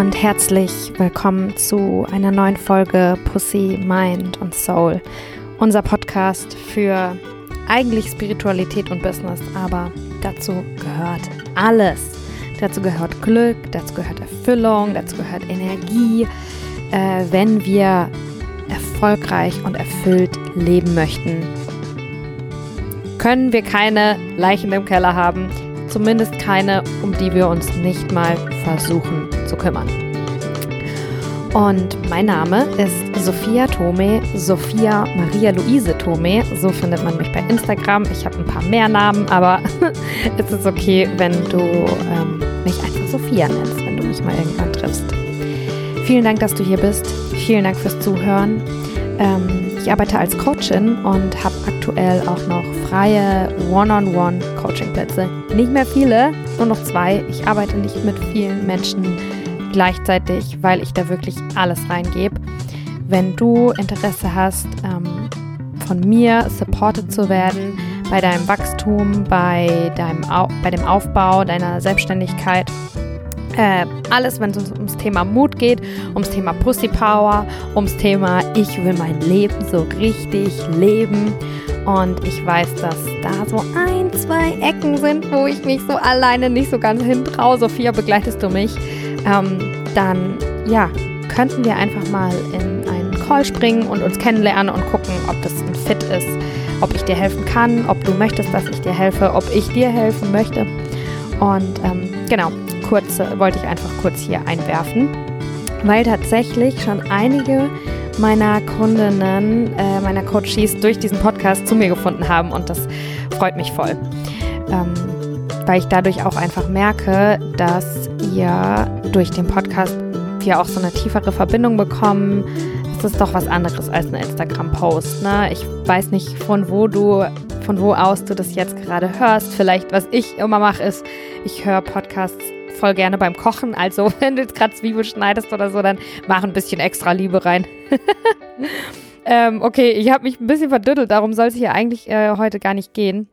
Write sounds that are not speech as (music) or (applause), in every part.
und herzlich willkommen zu einer neuen Folge Pussy, Mind und Soul. Unser Podcast für eigentlich Spiritualität und Business, aber dazu gehört alles. Dazu gehört Glück, dazu gehört Erfüllung, dazu gehört Energie. Äh, wenn wir erfolgreich und erfüllt leben möchten, können wir keine Leichen im Keller haben, zumindest keine, um die wir uns nicht mal versuchen zu kümmern. Und mein Name ist Sophia Tome, Sophia Maria Luise Tome. So findet man mich bei Instagram. Ich habe ein paar mehr Namen, aber (laughs) es ist okay, wenn du ähm, mich einfach Sophia nennst, wenn du mich mal irgendwann triffst. Vielen Dank, dass du hier bist. Vielen Dank fürs Zuhören. Ähm, ich arbeite als Coachin und habe aktuell auch noch freie One-on-One-Coaching-Plätze. Nicht mehr viele, nur noch zwei. Ich arbeite nicht mit vielen Menschen gleichzeitig, weil ich da wirklich alles reingebe. Wenn du Interesse hast, ähm, von mir supported zu werden bei deinem Wachstum, bei, deinem Au bei dem Aufbau deiner Selbstständigkeit, äh, alles, wenn es ums Thema Mut geht, ums Thema Pussy Power, ums Thema Ich will mein Leben so richtig leben. Und ich weiß, dass da so ein, zwei Ecken sind, wo ich mich so alleine nicht so ganz hintraue. Sophia, begleitest du mich? Ähm, dann ja, könnten wir einfach mal in einen Call springen und uns kennenlernen und gucken, ob das ein Fit ist, ob ich dir helfen kann, ob du möchtest, dass ich dir helfe, ob ich dir helfen möchte. Und ähm, genau, kurz äh, wollte ich einfach kurz hier einwerfen, weil tatsächlich schon einige meiner Kundinnen, äh, meiner Coaches durch diesen Podcast zu mir gefunden haben und das freut mich voll. Ähm, weil ich dadurch auch einfach merke, dass ihr durch den Podcast wir auch so eine tiefere Verbindung bekommen. Es ist doch was anderes als ein Instagram-Post. Ne? Ich weiß nicht, von wo du, von wo aus du das jetzt gerade hörst. Vielleicht, was ich immer mache, ist, ich höre Podcasts voll gerne beim Kochen. Also, (laughs) wenn du jetzt gerade Zwiebel schneidest oder so, dann mach ein bisschen extra Liebe rein. (laughs) ähm, okay, ich habe mich ein bisschen verdüttelt, darum soll es hier eigentlich äh, heute gar nicht gehen.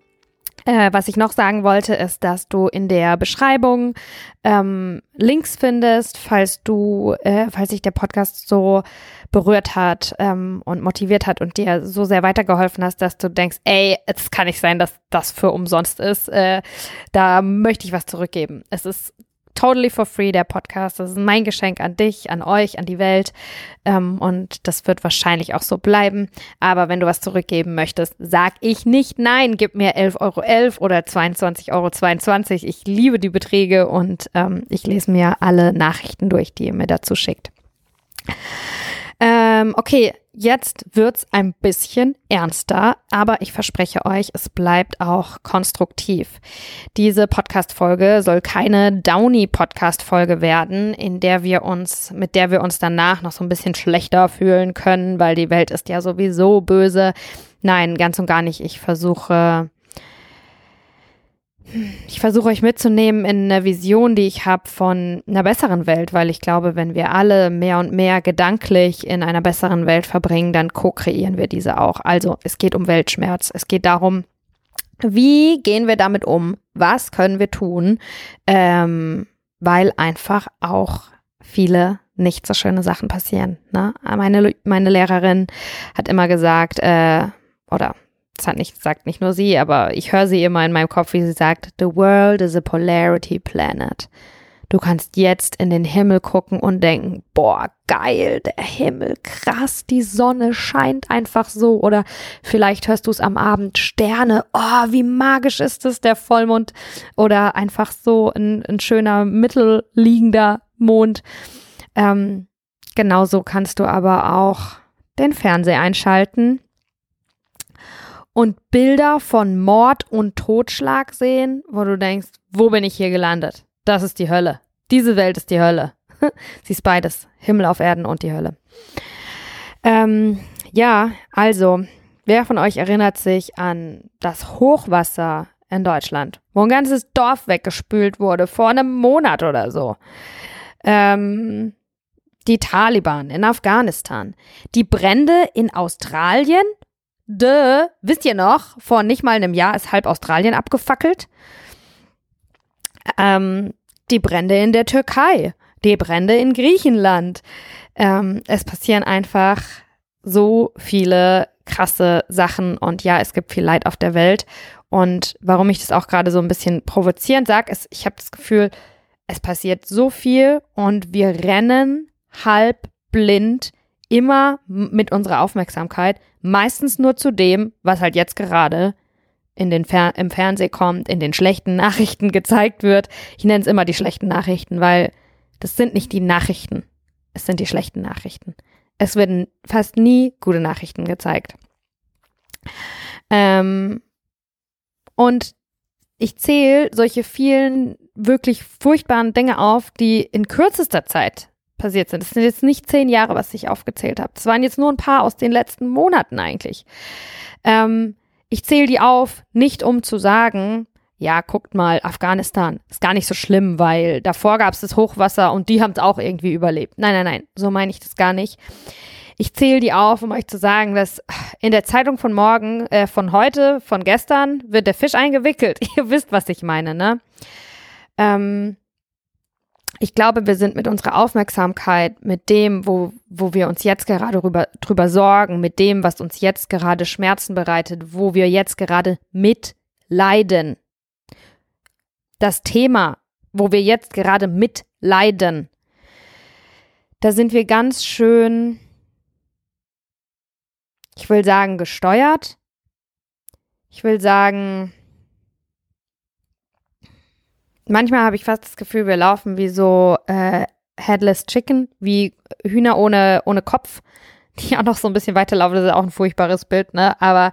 Äh, was ich noch sagen wollte, ist, dass du in der Beschreibung ähm, Links findest, falls du, äh, falls sich der Podcast so berührt hat ähm, und motiviert hat und dir so sehr weitergeholfen hast, dass du denkst, ey, es kann nicht sein, dass das für umsonst ist. Äh, da möchte ich was zurückgeben. Es ist totally for free, der Podcast. Das ist mein Geschenk an dich, an euch, an die Welt. Ähm, und das wird wahrscheinlich auch so bleiben. Aber wenn du was zurückgeben möchtest, sag ich nicht nein. Gib mir 11,11 Euro .11 oder 22,22 Euro. .22. Ich liebe die Beträge und ähm, ich lese mir alle Nachrichten durch, die ihr mir dazu schickt. Ähm, okay, Jetzt wird's ein bisschen ernster, aber ich verspreche euch, es bleibt auch konstruktiv. Diese Podcast-Folge soll keine Downy-Podcast-Folge werden, in der wir uns, mit der wir uns danach noch so ein bisschen schlechter fühlen können, weil die Welt ist ja sowieso böse. Nein, ganz und gar nicht. Ich versuche ich versuche euch mitzunehmen in eine Vision, die ich habe von einer besseren Welt, weil ich glaube, wenn wir alle mehr und mehr gedanklich in einer besseren Welt verbringen, dann co-kreieren wir diese auch. Also es geht um Weltschmerz. Es geht darum, wie gehen wir damit um? Was können wir tun? Ähm, weil einfach auch viele nicht so schöne Sachen passieren. Ne? Meine, meine Lehrerin hat immer gesagt, äh, oder das hat nicht, sagt nicht nur sie, aber ich höre sie immer in meinem Kopf, wie sie sagt, The world is a polarity planet. Du kannst jetzt in den Himmel gucken und denken, boah, geil, der Himmel, krass, die Sonne scheint einfach so. Oder vielleicht hörst du es am Abend, Sterne, oh, wie magisch ist es, der Vollmond. Oder einfach so ein, ein schöner, mittelliegender Mond. Ähm, genauso kannst du aber auch den Fernseher einschalten und Bilder von Mord und Totschlag sehen, wo du denkst, wo bin ich hier gelandet? Das ist die Hölle. Diese Welt ist die Hölle. (laughs) Sie ist beides. Himmel auf Erden und die Hölle. Ähm, ja, also, wer von euch erinnert sich an das Hochwasser in Deutschland, wo ein ganzes Dorf weggespült wurde vor einem Monat oder so? Ähm, die Taliban in Afghanistan, die Brände in Australien Dö, wisst ihr noch, vor nicht mal einem Jahr ist halb Australien abgefackelt. Ähm, die Brände in der Türkei. die Brände in Griechenland. Ähm, es passieren einfach so viele krasse Sachen und ja, es gibt viel Leid auf der Welt. Und warum ich das auch gerade so ein bisschen provozierend sage, ist, ich habe das Gefühl, es passiert so viel und wir rennen halb blind immer mit unserer Aufmerksamkeit meistens nur zu dem, was halt jetzt gerade in den Fer im Fernsehen kommt, in den schlechten (laughs) Nachrichten gezeigt wird. Ich nenne es immer die schlechten Nachrichten, weil das sind nicht die Nachrichten, es sind die schlechten Nachrichten. Es werden fast nie gute Nachrichten gezeigt. Ähm, und ich zähle solche vielen wirklich furchtbaren Dinge auf, die in kürzester Zeit passiert sind. Das sind jetzt nicht zehn Jahre, was ich aufgezählt habe. Das waren jetzt nur ein paar aus den letzten Monaten eigentlich. Ähm, ich zähle die auf, nicht um zu sagen, ja, guckt mal, Afghanistan ist gar nicht so schlimm, weil davor gab es das Hochwasser und die haben es auch irgendwie überlebt. Nein, nein, nein, so meine ich das gar nicht. Ich zähle die auf, um euch zu sagen, dass in der Zeitung von morgen, äh, von heute, von gestern, wird der Fisch eingewickelt. (laughs) Ihr wisst, was ich meine, ne? Ähm, ich glaube, wir sind mit unserer Aufmerksamkeit, mit dem, wo, wo wir uns jetzt gerade drüber, drüber sorgen, mit dem, was uns jetzt gerade Schmerzen bereitet, wo wir jetzt gerade mitleiden. Das Thema, wo wir jetzt gerade mitleiden, da sind wir ganz schön, ich will sagen, gesteuert. Ich will sagen, manchmal habe ich fast das Gefühl, wir laufen wie so äh, Headless Chicken, wie Hühner ohne, ohne Kopf, (laughs) die auch noch so ein bisschen weiterlaufen. Das ist auch ein furchtbares Bild, ne? Aber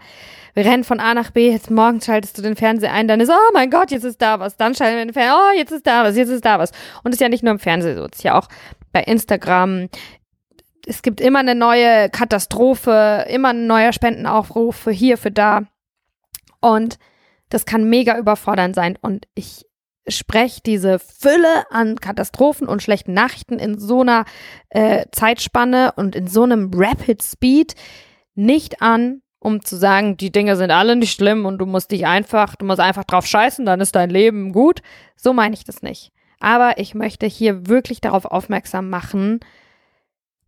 wir rennen von A nach B. Jetzt morgen schaltest du den Fernseher ein, dann ist, oh mein Gott, jetzt ist da was. Dann schalten wir den Fernseher, oh, jetzt ist da was, jetzt ist da was. Und es ist ja nicht nur im Fernsehen so, es ist ja auch bei Instagram. Es gibt immer eine neue Katastrophe, immer ein neuer Spendenaufruf für hier, für da. Und das kann mega überfordernd sein. Und ich spreche diese Fülle an Katastrophen und schlechten Nachrichten in so einer äh, Zeitspanne und in so einem Rapid Speed nicht an, um zu sagen, die Dinge sind alle nicht schlimm und du musst dich einfach, du musst einfach drauf scheißen, dann ist dein Leben gut. So meine ich das nicht. Aber ich möchte hier wirklich darauf aufmerksam machen,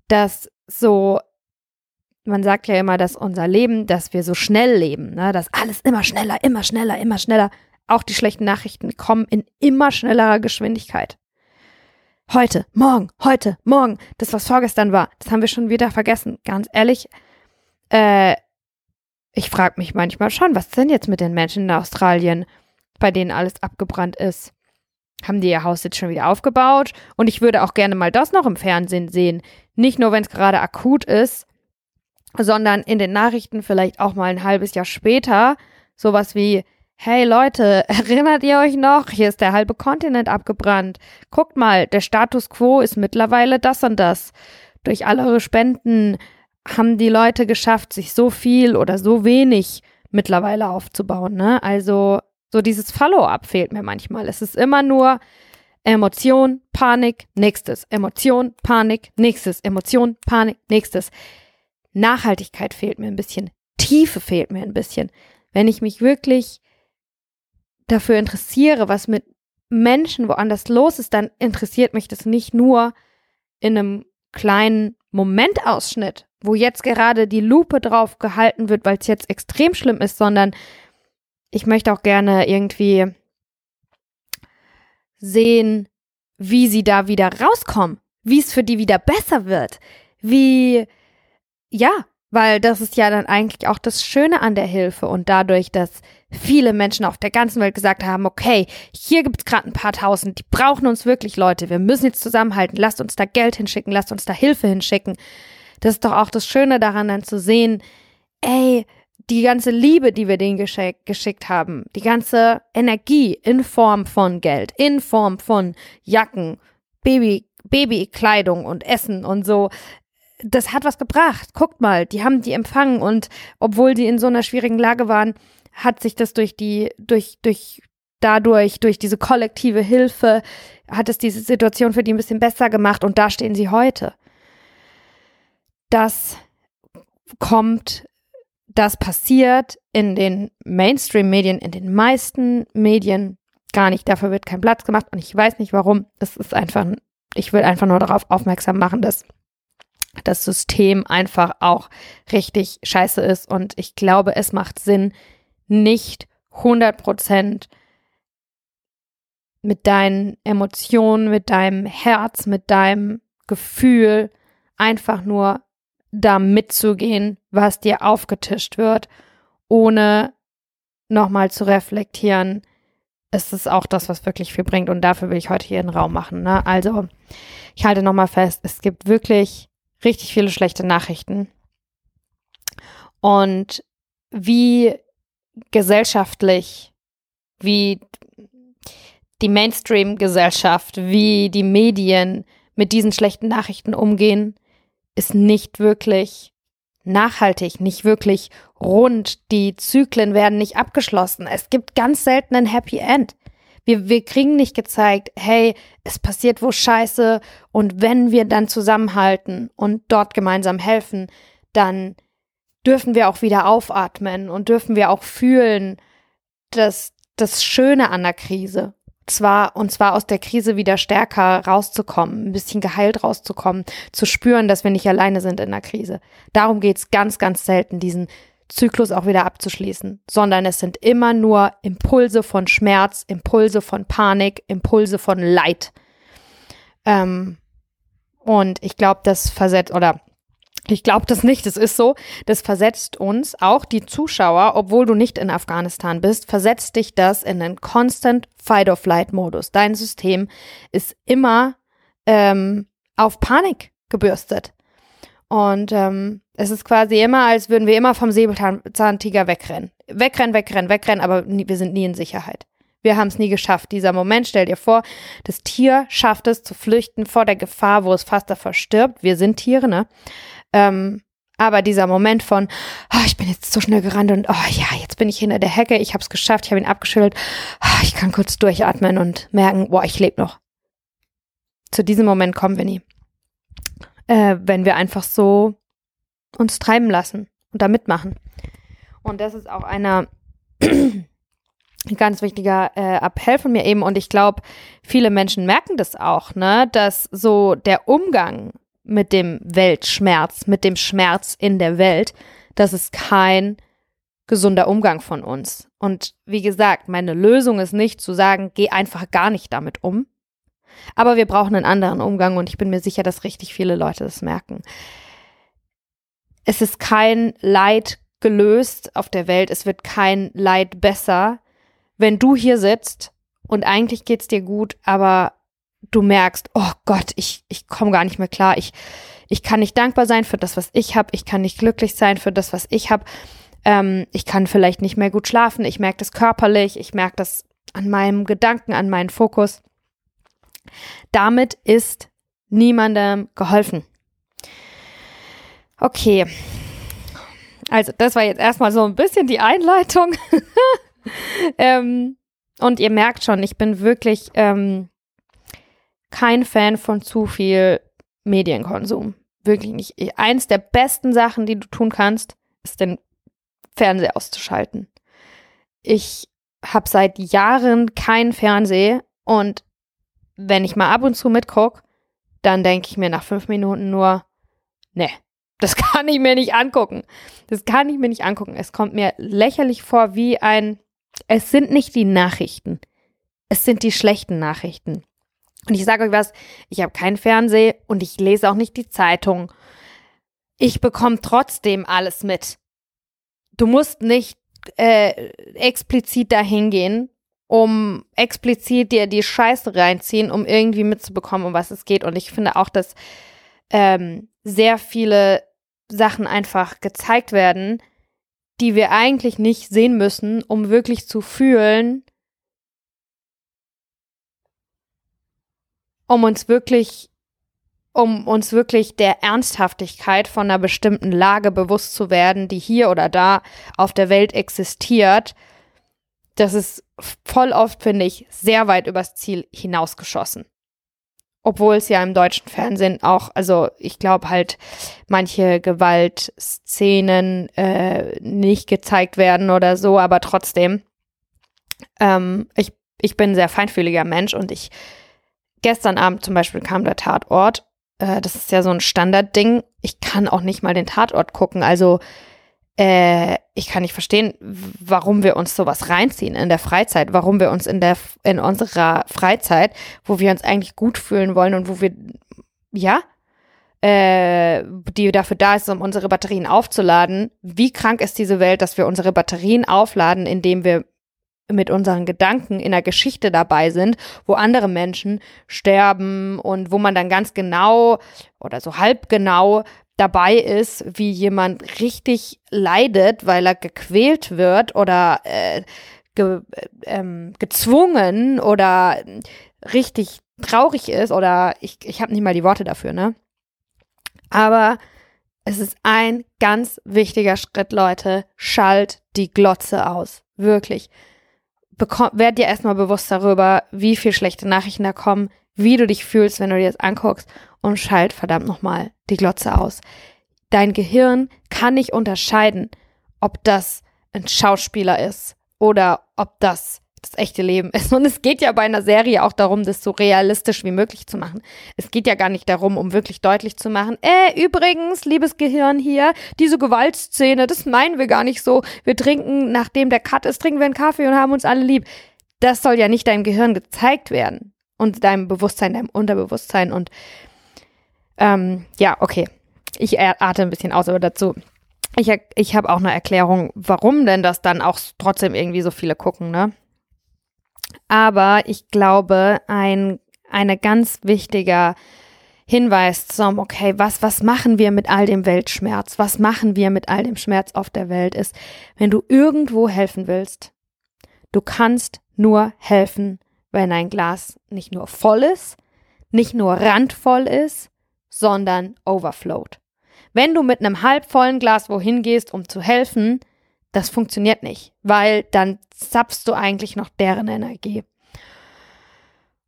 dass so, man sagt ja immer, dass unser Leben, dass wir so schnell leben, ne, dass alles immer schneller, immer schneller, immer schneller. Auch die schlechten Nachrichten kommen in immer schnellerer Geschwindigkeit. Heute, morgen, heute, morgen. Das, was vorgestern war, das haben wir schon wieder vergessen. Ganz ehrlich, äh, ich frage mich manchmal schon, was denn jetzt mit den Menschen in Australien, bei denen alles abgebrannt ist? Haben die ihr Haus jetzt schon wieder aufgebaut? Und ich würde auch gerne mal das noch im Fernsehen sehen. Nicht nur, wenn es gerade akut ist, sondern in den Nachrichten vielleicht auch mal ein halbes Jahr später. Sowas wie, Hey Leute, (laughs) erinnert ihr euch noch? Hier ist der halbe Kontinent abgebrannt. Guckt mal, der Status quo ist mittlerweile das und das. Durch alle eure Spenden haben die Leute geschafft, sich so viel oder so wenig mittlerweile aufzubauen. Ne? Also so dieses Follow-up fehlt mir manchmal. Es ist immer nur Emotion, Panik, nächstes. Emotion, Panik, nächstes. Emotion, Panik, nächstes. Nachhaltigkeit fehlt mir ein bisschen. Tiefe fehlt mir ein bisschen. Wenn ich mich wirklich dafür interessiere, was mit Menschen woanders los ist, dann interessiert mich das nicht nur in einem kleinen Momentausschnitt, wo jetzt gerade die Lupe drauf gehalten wird, weil es jetzt extrem schlimm ist, sondern ich möchte auch gerne irgendwie sehen, wie sie da wieder rauskommen, wie es für die wieder besser wird, wie, ja, weil das ist ja dann eigentlich auch das Schöne an der Hilfe und dadurch, dass viele Menschen auf der ganzen Welt gesagt haben, okay, hier gibt es gerade ein paar tausend, die brauchen uns wirklich Leute, wir müssen jetzt zusammenhalten, lasst uns da Geld hinschicken, lasst uns da Hilfe hinschicken. Das ist doch auch das Schöne daran dann zu sehen, ey, die ganze Liebe, die wir denen geschick, geschickt haben, die ganze Energie in Form von Geld, in Form von Jacken, Baby, Babykleidung und Essen und so, das hat was gebracht. Guckt mal, die haben die empfangen und obwohl die in so einer schwierigen Lage waren, hat sich das durch die, durch, durch, dadurch, durch diese kollektive Hilfe, hat es diese Situation für die ein bisschen besser gemacht und da stehen sie heute. Das kommt, das passiert in den Mainstream-Medien, in den meisten Medien gar nicht. Dafür wird kein Platz gemacht und ich weiß nicht warum. Es ist einfach ein ich will einfach nur darauf aufmerksam machen, dass das System einfach auch richtig scheiße ist. Und ich glaube, es macht Sinn, nicht 100 Prozent mit deinen Emotionen, mit deinem Herz, mit deinem Gefühl einfach nur da mitzugehen, was dir aufgetischt wird, ohne nochmal zu reflektieren, ist es auch das, was wirklich viel bringt. Und dafür will ich heute hier einen Raum machen. Ne? Also, ich halte nochmal fest, es gibt wirklich richtig viele schlechte Nachrichten. Und wie gesellschaftlich, wie die Mainstream-Gesellschaft, wie die Medien mit diesen schlechten Nachrichten umgehen, ist nicht wirklich nachhaltig, nicht wirklich rund. Die Zyklen werden nicht abgeschlossen. Es gibt ganz selten ein Happy End. Wir, wir kriegen nicht gezeigt, hey, es passiert wo Scheiße und wenn wir dann zusammenhalten und dort gemeinsam helfen, dann dürfen wir auch wieder aufatmen und dürfen wir auch fühlen, dass das Schöne an der Krise zwar und zwar aus der Krise wieder stärker rauszukommen, ein bisschen geheilt rauszukommen, zu spüren, dass wir nicht alleine sind in der Krise. Darum geht's ganz, ganz selten, diesen Zyklus auch wieder abzuschließen, sondern es sind immer nur Impulse von Schmerz, Impulse von Panik, Impulse von Leid. Ähm, und ich glaube, das versetzt, oder ich glaube das nicht, es ist so, das versetzt uns, auch die Zuschauer, obwohl du nicht in Afghanistan bist, versetzt dich das in einen Constant Fight-or-Flight-Modus. Dein System ist immer ähm, auf Panik gebürstet. Und ähm, es ist quasi immer, als würden wir immer vom Säbelzahntiger wegrennen. Wegrennen, wegrennen, wegrennen, aber nie, wir sind nie in Sicherheit. Wir haben es nie geschafft. Dieser Moment, stell dir vor, das Tier schafft es zu flüchten vor der Gefahr, wo es fast davor stirbt. Wir sind Tiere, ne? Ähm, aber dieser Moment von, oh, ich bin jetzt so schnell gerannt und oh ja, jetzt bin ich hinter der Hecke, ich habe es geschafft, ich habe ihn abgeschüttelt, oh, ich kann kurz durchatmen und merken, boah, ich lebe noch. Zu diesem Moment kommen wir nie. Äh, wenn wir einfach so uns treiben lassen und da mitmachen. Und das ist auch einer (clears throat) ganz wichtiger äh, Appell von mir eben. Und ich glaube, viele Menschen merken das auch, ne, dass so der Umgang mit dem Weltschmerz, mit dem Schmerz in der Welt, das ist kein gesunder Umgang von uns. Und wie gesagt, meine Lösung ist nicht zu sagen, geh einfach gar nicht damit um. Aber wir brauchen einen anderen Umgang und ich bin mir sicher, dass richtig viele Leute das merken. Es ist kein Leid gelöst auf der Welt, es wird kein Leid besser, wenn du hier sitzt und eigentlich geht's dir gut, aber du merkst, oh Gott, ich, ich komme gar nicht mehr klar. Ich, ich kann nicht dankbar sein für das, was ich habe. Ich kann nicht glücklich sein für das, was ich habe. Ähm, ich kann vielleicht nicht mehr gut schlafen. Ich merke das körperlich. Ich merke das an meinem Gedanken, an meinem Fokus. Damit ist niemandem geholfen. Okay. Also, das war jetzt erstmal so ein bisschen die Einleitung. (laughs) ähm, und ihr merkt schon, ich bin wirklich ähm, kein Fan von zu viel Medienkonsum. Wirklich nicht. Eins der besten Sachen, die du tun kannst, ist den Fernseher auszuschalten. Ich habe seit Jahren keinen Fernseher und wenn ich mal ab und zu mitgucke, dann denke ich mir nach fünf Minuten nur, ne, das (laughs) kann ich mir nicht angucken. Das kann ich mir nicht angucken. Es kommt mir lächerlich vor wie ein, es sind nicht die Nachrichten. Es sind die schlechten Nachrichten. Und ich sage euch was, ich habe keinen Fernseher und ich lese auch nicht die Zeitung. Ich bekomme trotzdem alles mit. Du musst nicht äh, explizit dahin gehen, um explizit dir die Scheiße reinziehen, um irgendwie mitzubekommen, um was es geht. Und ich finde auch, dass ähm, sehr viele Sachen einfach gezeigt werden, die wir eigentlich nicht sehen müssen, um wirklich zu fühlen, um uns wirklich, um uns wirklich der Ernsthaftigkeit von einer bestimmten Lage bewusst zu werden, die hier oder da auf der Welt existiert. Das ist voll oft, finde ich, sehr weit übers Ziel hinausgeschossen. Obwohl es ja im deutschen Fernsehen auch, also ich glaube halt, manche Gewaltszenen äh, nicht gezeigt werden oder so, aber trotzdem, ähm, ich, ich bin ein sehr feinfühliger Mensch und ich gestern Abend zum Beispiel kam der Tatort. Äh, das ist ja so ein Standardding. Ich kann auch nicht mal den Tatort gucken. Also äh, ich kann nicht verstehen, warum wir uns sowas reinziehen in der Freizeit, warum wir uns in der in unserer Freizeit, wo wir uns eigentlich gut fühlen wollen und wo wir ja äh, die dafür da ist, um unsere Batterien aufzuladen. Wie krank ist diese Welt, dass wir unsere Batterien aufladen, indem wir mit unseren Gedanken in der Geschichte dabei sind, wo andere Menschen sterben und wo man dann ganz genau oder so halb genau dabei ist, wie jemand richtig leidet, weil er gequält wird oder äh, ge, ähm, gezwungen oder richtig traurig ist oder ich, ich habe nicht mal die Worte dafür, ne? Aber es ist ein ganz wichtiger Schritt, Leute. Schalt die Glotze aus. Wirklich. Bekomm, werd dir erstmal bewusst darüber, wie viel schlechte Nachrichten da kommen, wie du dich fühlst, wenn du dir das anguckst und schalt verdammt nochmal die Glotze aus. Dein Gehirn kann nicht unterscheiden, ob das ein Schauspieler ist oder ob das das echte Leben ist. Und es geht ja bei einer Serie auch darum, das so realistisch wie möglich zu machen. Es geht ja gar nicht darum, um wirklich deutlich zu machen, äh, übrigens, liebes Gehirn hier, diese Gewaltszene, das meinen wir gar nicht so. Wir trinken, nachdem der Cut ist, trinken wir einen Kaffee und haben uns alle lieb. Das soll ja nicht deinem Gehirn gezeigt werden. Und deinem Bewusstsein, deinem Unterbewusstsein. Und ähm, ja, okay. Ich atme ein bisschen aus, aber dazu. Ich, ich habe auch eine Erklärung, warum denn das dann auch trotzdem irgendwie so viele gucken, ne? Aber ich glaube, ein eine ganz wichtiger Hinweis zum, okay, was, was machen wir mit all dem Weltschmerz? Was machen wir mit all dem Schmerz auf der Welt ist, wenn du irgendwo helfen willst, du kannst nur helfen, wenn ein Glas nicht nur voll ist, nicht nur randvoll ist, sondern overflowed. Wenn du mit einem halbvollen Glas wohin gehst, um zu helfen, das funktioniert nicht, weil dann zapfst du eigentlich noch deren Energie.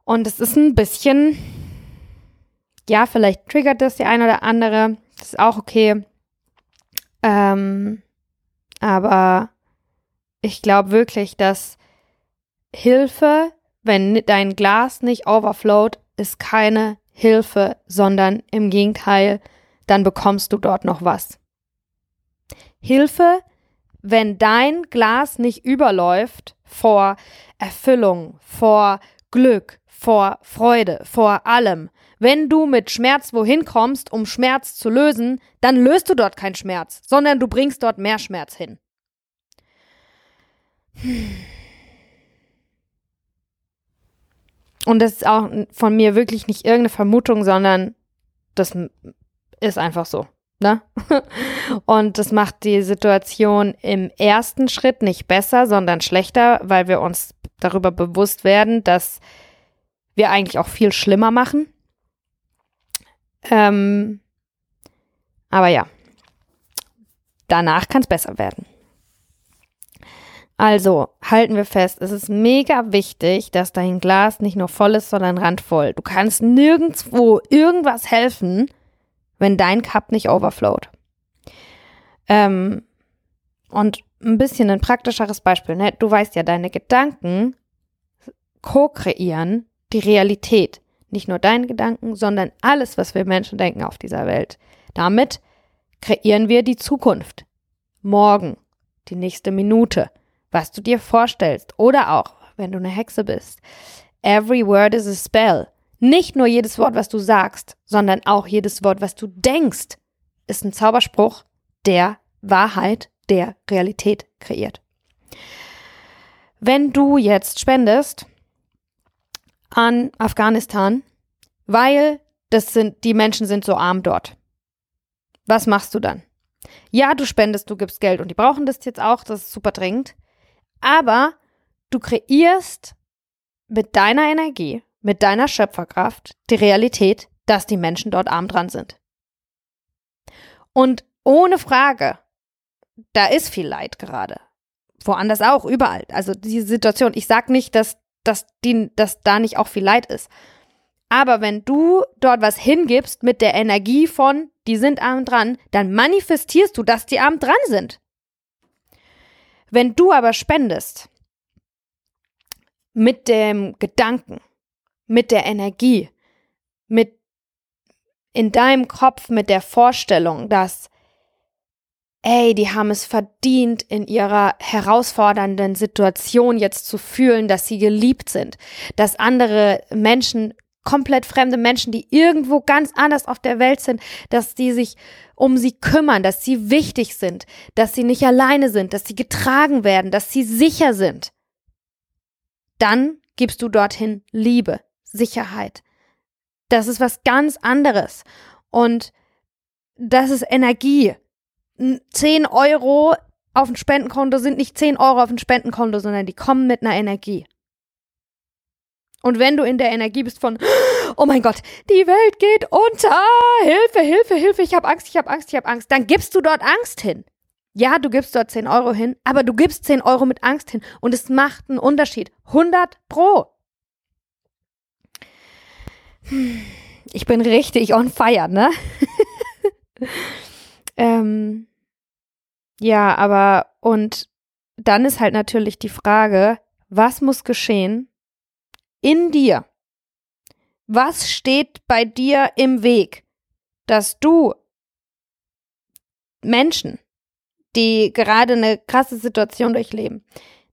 Und es ist ein bisschen, ja, vielleicht triggert das die eine oder andere. Das ist auch okay. Ähm, aber ich glaube wirklich, dass Hilfe, wenn dein Glas nicht overflowt, ist keine Hilfe, sondern im Gegenteil, dann bekommst du dort noch was. Hilfe wenn dein Glas nicht überläuft vor Erfüllung, vor Glück, vor Freude, vor allem. Wenn du mit Schmerz wohin kommst, um Schmerz zu lösen, dann löst du dort keinen Schmerz, sondern du bringst dort mehr Schmerz hin. Und das ist auch von mir wirklich nicht irgendeine Vermutung, sondern das ist einfach so. Ne? (laughs) Und das macht die Situation im ersten Schritt nicht besser, sondern schlechter, weil wir uns darüber bewusst werden, dass wir eigentlich auch viel schlimmer machen. Ähm, aber ja, danach kann es besser werden. Also halten wir fest, es ist mega wichtig, dass dein Glas nicht nur voll ist, sondern randvoll. Du kannst nirgendwo irgendwas helfen, wenn dein Cup nicht overflowt. Ähm, und ein bisschen ein praktischeres Beispiel, ne? Du weißt ja, deine Gedanken co-kreieren die Realität. Nicht nur deine Gedanken, sondern alles, was wir Menschen denken auf dieser Welt. Damit kreieren wir die Zukunft. Morgen, die nächste Minute, was du dir vorstellst oder auch, wenn du eine Hexe bist. Every word is a spell. Nicht nur jedes Wort, was du sagst, sondern auch jedes Wort, was du denkst, ist ein Zauberspruch, der Wahrheit, der Realität kreiert. Wenn du jetzt spendest an Afghanistan, weil das sind, die Menschen sind so arm dort. Was machst du dann? Ja, du spendest, du gibst Geld und die brauchen das jetzt auch, das ist super dringend. Aber du kreierst mit deiner Energie mit deiner Schöpferkraft die Realität, dass die Menschen dort arm dran sind. Und ohne Frage, da ist viel Leid gerade. Woanders auch, überall. Also diese Situation, ich sage nicht, dass, dass, die, dass da nicht auch viel Leid ist. Aber wenn du dort was hingibst mit der Energie von, die sind arm dran, dann manifestierst du, dass die arm dran sind. Wenn du aber spendest mit dem Gedanken, mit der Energie, mit in deinem Kopf mit der Vorstellung, dass ey, die haben es verdient, in ihrer herausfordernden Situation jetzt zu fühlen, dass sie geliebt sind, dass andere Menschen, komplett fremde Menschen, die irgendwo ganz anders auf der Welt sind, dass die sich um sie kümmern, dass sie wichtig sind, dass sie nicht alleine sind, dass sie getragen werden, dass sie sicher sind. Dann gibst du dorthin Liebe, Sicherheit. Das ist was ganz anderes. Und das ist Energie. 10 Euro auf dem Spendenkonto sind nicht 10 Euro auf dem Spendenkonto, sondern die kommen mit einer Energie. Und wenn du in der Energie bist von, oh mein Gott, die Welt geht unter, Hilfe, Hilfe, Hilfe, ich habe Angst, ich habe Angst, ich habe Angst, dann gibst du dort Angst hin. Ja, du gibst dort 10 Euro hin, aber du gibst 10 Euro mit Angst hin und es macht einen Unterschied. 100 pro. Ich bin richtig on fire, ne? (laughs) ähm, ja, aber und dann ist halt natürlich die Frage, was muss geschehen in dir? Was steht bei dir im Weg, dass du Menschen, die gerade eine krasse Situation durchleben,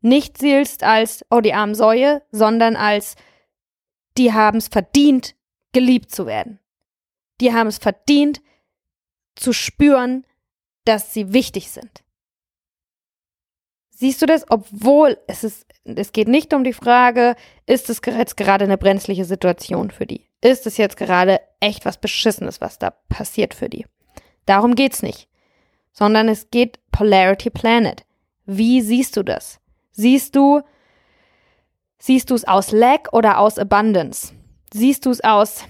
nicht siehst als, oh, die armen Säue, sondern als, die haben es verdient, geliebt zu werden. Die haben es verdient, zu spüren, dass sie wichtig sind. Siehst du das? Obwohl es ist, es geht nicht um die Frage, ist es jetzt gerade eine brenzliche Situation für die? Ist es jetzt gerade echt was Beschissenes, was da passiert für die? Darum geht's nicht. Sondern es geht Polarity Planet. Wie siehst du das? Siehst du, siehst du es aus Lack oder aus Abundance? Siehst du es aus,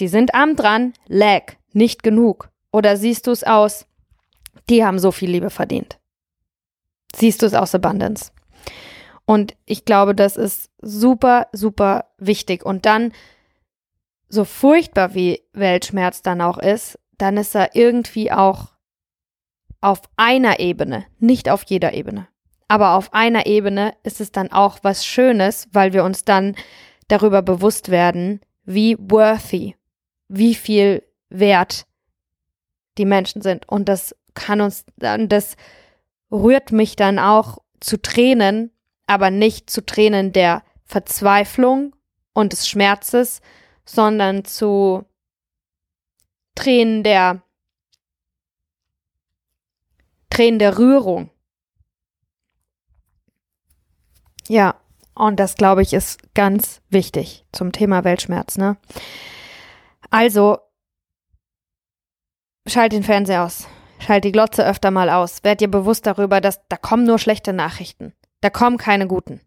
die sind arm dran, Lack, nicht genug? Oder siehst du es aus, die haben so viel Liebe verdient? Siehst du es aus Abundance? Und ich glaube, das ist super, super wichtig. Und dann, so furchtbar wie Weltschmerz dann auch ist, dann ist er irgendwie auch auf einer Ebene, nicht auf jeder Ebene. Aber auf einer Ebene ist es dann auch was Schönes, weil wir uns dann darüber bewusst werden, wie worthy, wie viel wert die Menschen sind. Und das kann uns, das rührt mich dann auch zu Tränen, aber nicht zu Tränen der Verzweiflung und des Schmerzes, sondern zu Tränen der Tränen der Rührung. Ja, und das glaube ich ist ganz wichtig zum Thema Weltschmerz, ne? Also schalt den Fernseher aus. Schalt die Glotze öfter mal aus. Werd dir bewusst darüber, dass da kommen nur schlechte Nachrichten. Da kommen keine guten.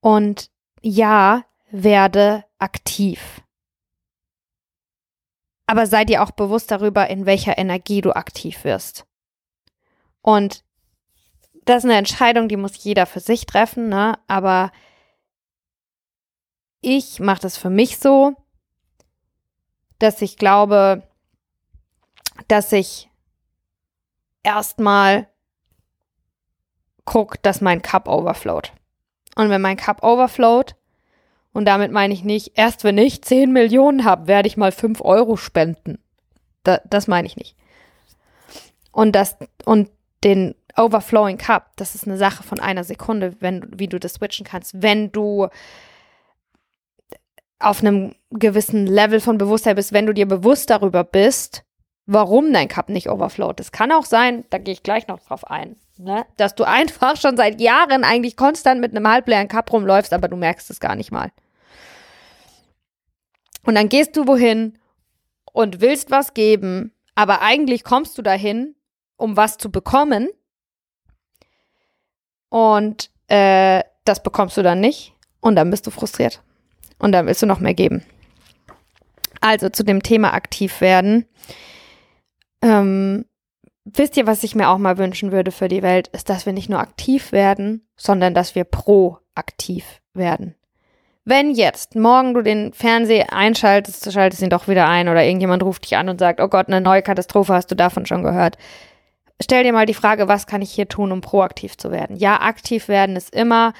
Und ja, werde aktiv. Aber sei dir auch bewusst darüber, in welcher Energie du aktiv wirst. Und das ist eine Entscheidung, die muss jeder für sich treffen, ne? Aber ich mache das für mich so, dass ich glaube, dass ich erstmal gucke, dass mein Cup overflowt. Und wenn mein Cup overflowt, und damit meine ich nicht, erst wenn ich 10 Millionen habe, werde ich mal 5 Euro spenden. Da, das meine ich nicht. Und das, und den Overflowing Cup, das ist eine Sache von einer Sekunde, wenn, wie du das switchen kannst. Wenn du auf einem gewissen Level von Bewusstsein bist, wenn du dir bewusst darüber bist, warum dein Cup nicht overflowt. Es kann auch sein, da gehe ich gleich noch drauf ein, ne, dass du einfach schon seit Jahren eigentlich konstant mit einem halbleeren Cup rumläufst, aber du merkst es gar nicht mal. Und dann gehst du wohin und willst was geben, aber eigentlich kommst du dahin, um was zu bekommen. Und äh, das bekommst du dann nicht. Und dann bist du frustriert. Und dann willst du noch mehr geben. Also zu dem Thema aktiv werden. Ähm, wisst ihr, was ich mir auch mal wünschen würde für die Welt, ist, dass wir nicht nur aktiv werden, sondern dass wir proaktiv werden. Wenn jetzt morgen du den Fernseher einschaltest, schaltest ihn doch wieder ein oder irgendjemand ruft dich an und sagt, oh Gott, eine neue Katastrophe, hast du davon schon gehört? Stell dir mal die Frage, was kann ich hier tun, um proaktiv zu werden? Ja, aktiv werden ist immer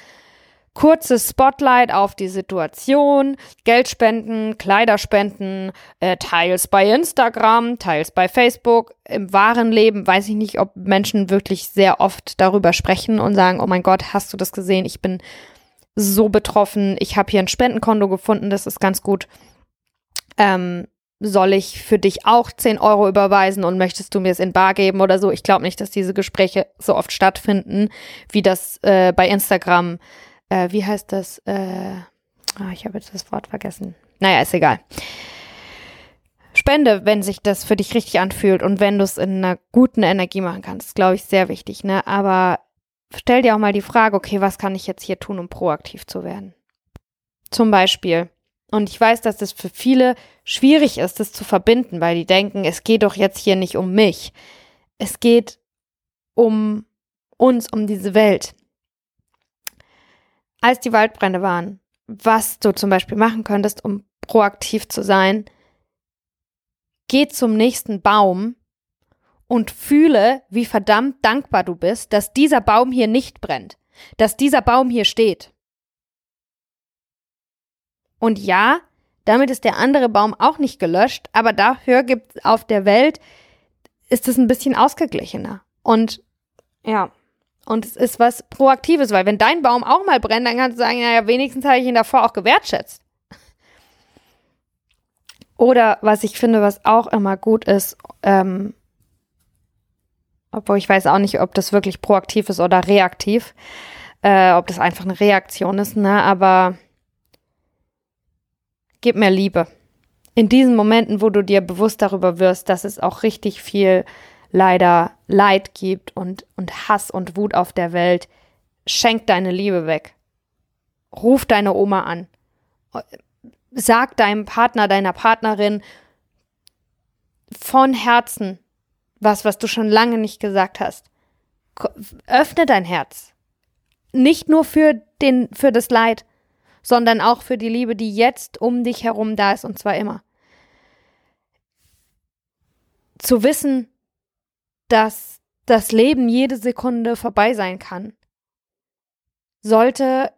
kurzes Spotlight auf die Situation, Geldspenden, Kleiderspenden, äh, teils bei Instagram, teils bei Facebook. Im wahren Leben weiß ich nicht, ob Menschen wirklich sehr oft darüber sprechen und sagen, oh mein Gott, hast du das gesehen? Ich bin so betroffen. Ich habe hier ein Spendenkonto gefunden, das ist ganz gut. Ähm, soll ich für dich auch 10 Euro überweisen und möchtest du mir es in Bar geben oder so? Ich glaube nicht, dass diese Gespräche so oft stattfinden, wie das äh, bei Instagram äh, wie heißt das? Äh, oh, ich habe jetzt das Wort vergessen. Naja, ist egal. Spende, wenn sich das für dich richtig anfühlt und wenn du es in einer guten Energie machen kannst, glaube ich, sehr wichtig, ne? Aber stell dir auch mal die Frage, okay, was kann ich jetzt hier tun, um proaktiv zu werden? Zum Beispiel, und ich weiß, dass das für viele schwierig ist, das zu verbinden, weil die denken, es geht doch jetzt hier nicht um mich. Es geht um uns, um diese Welt als die Waldbrände waren, was du zum Beispiel machen könntest, um proaktiv zu sein, geh zum nächsten Baum und fühle, wie verdammt dankbar du bist, dass dieser Baum hier nicht brennt, dass dieser Baum hier steht. Und ja, damit ist der andere Baum auch nicht gelöscht, aber dafür gibt es auf der Welt, ist es ein bisschen ausgeglichener. Und ja, und es ist was Proaktives, weil wenn dein Baum auch mal brennt, dann kannst du sagen, naja, wenigstens habe ich ihn davor auch gewertschätzt. Oder was ich finde, was auch immer gut ist, ähm, obwohl ich weiß auch nicht, ob das wirklich proaktiv ist oder reaktiv, äh, ob das einfach eine Reaktion ist, ne? Aber gib mir Liebe. In diesen Momenten, wo du dir bewusst darüber wirst, dass es auch richtig viel leider Leid gibt und, und Hass und Wut auf der Welt, schenk deine Liebe weg. Ruf deine Oma an. Sag deinem Partner, deiner Partnerin von Herzen was, was du schon lange nicht gesagt hast. Öffne dein Herz. Nicht nur für den, für das Leid, sondern auch für die Liebe, die jetzt um dich herum da ist und zwar immer. Zu wissen, dass das Leben jede Sekunde vorbei sein kann. Sollte,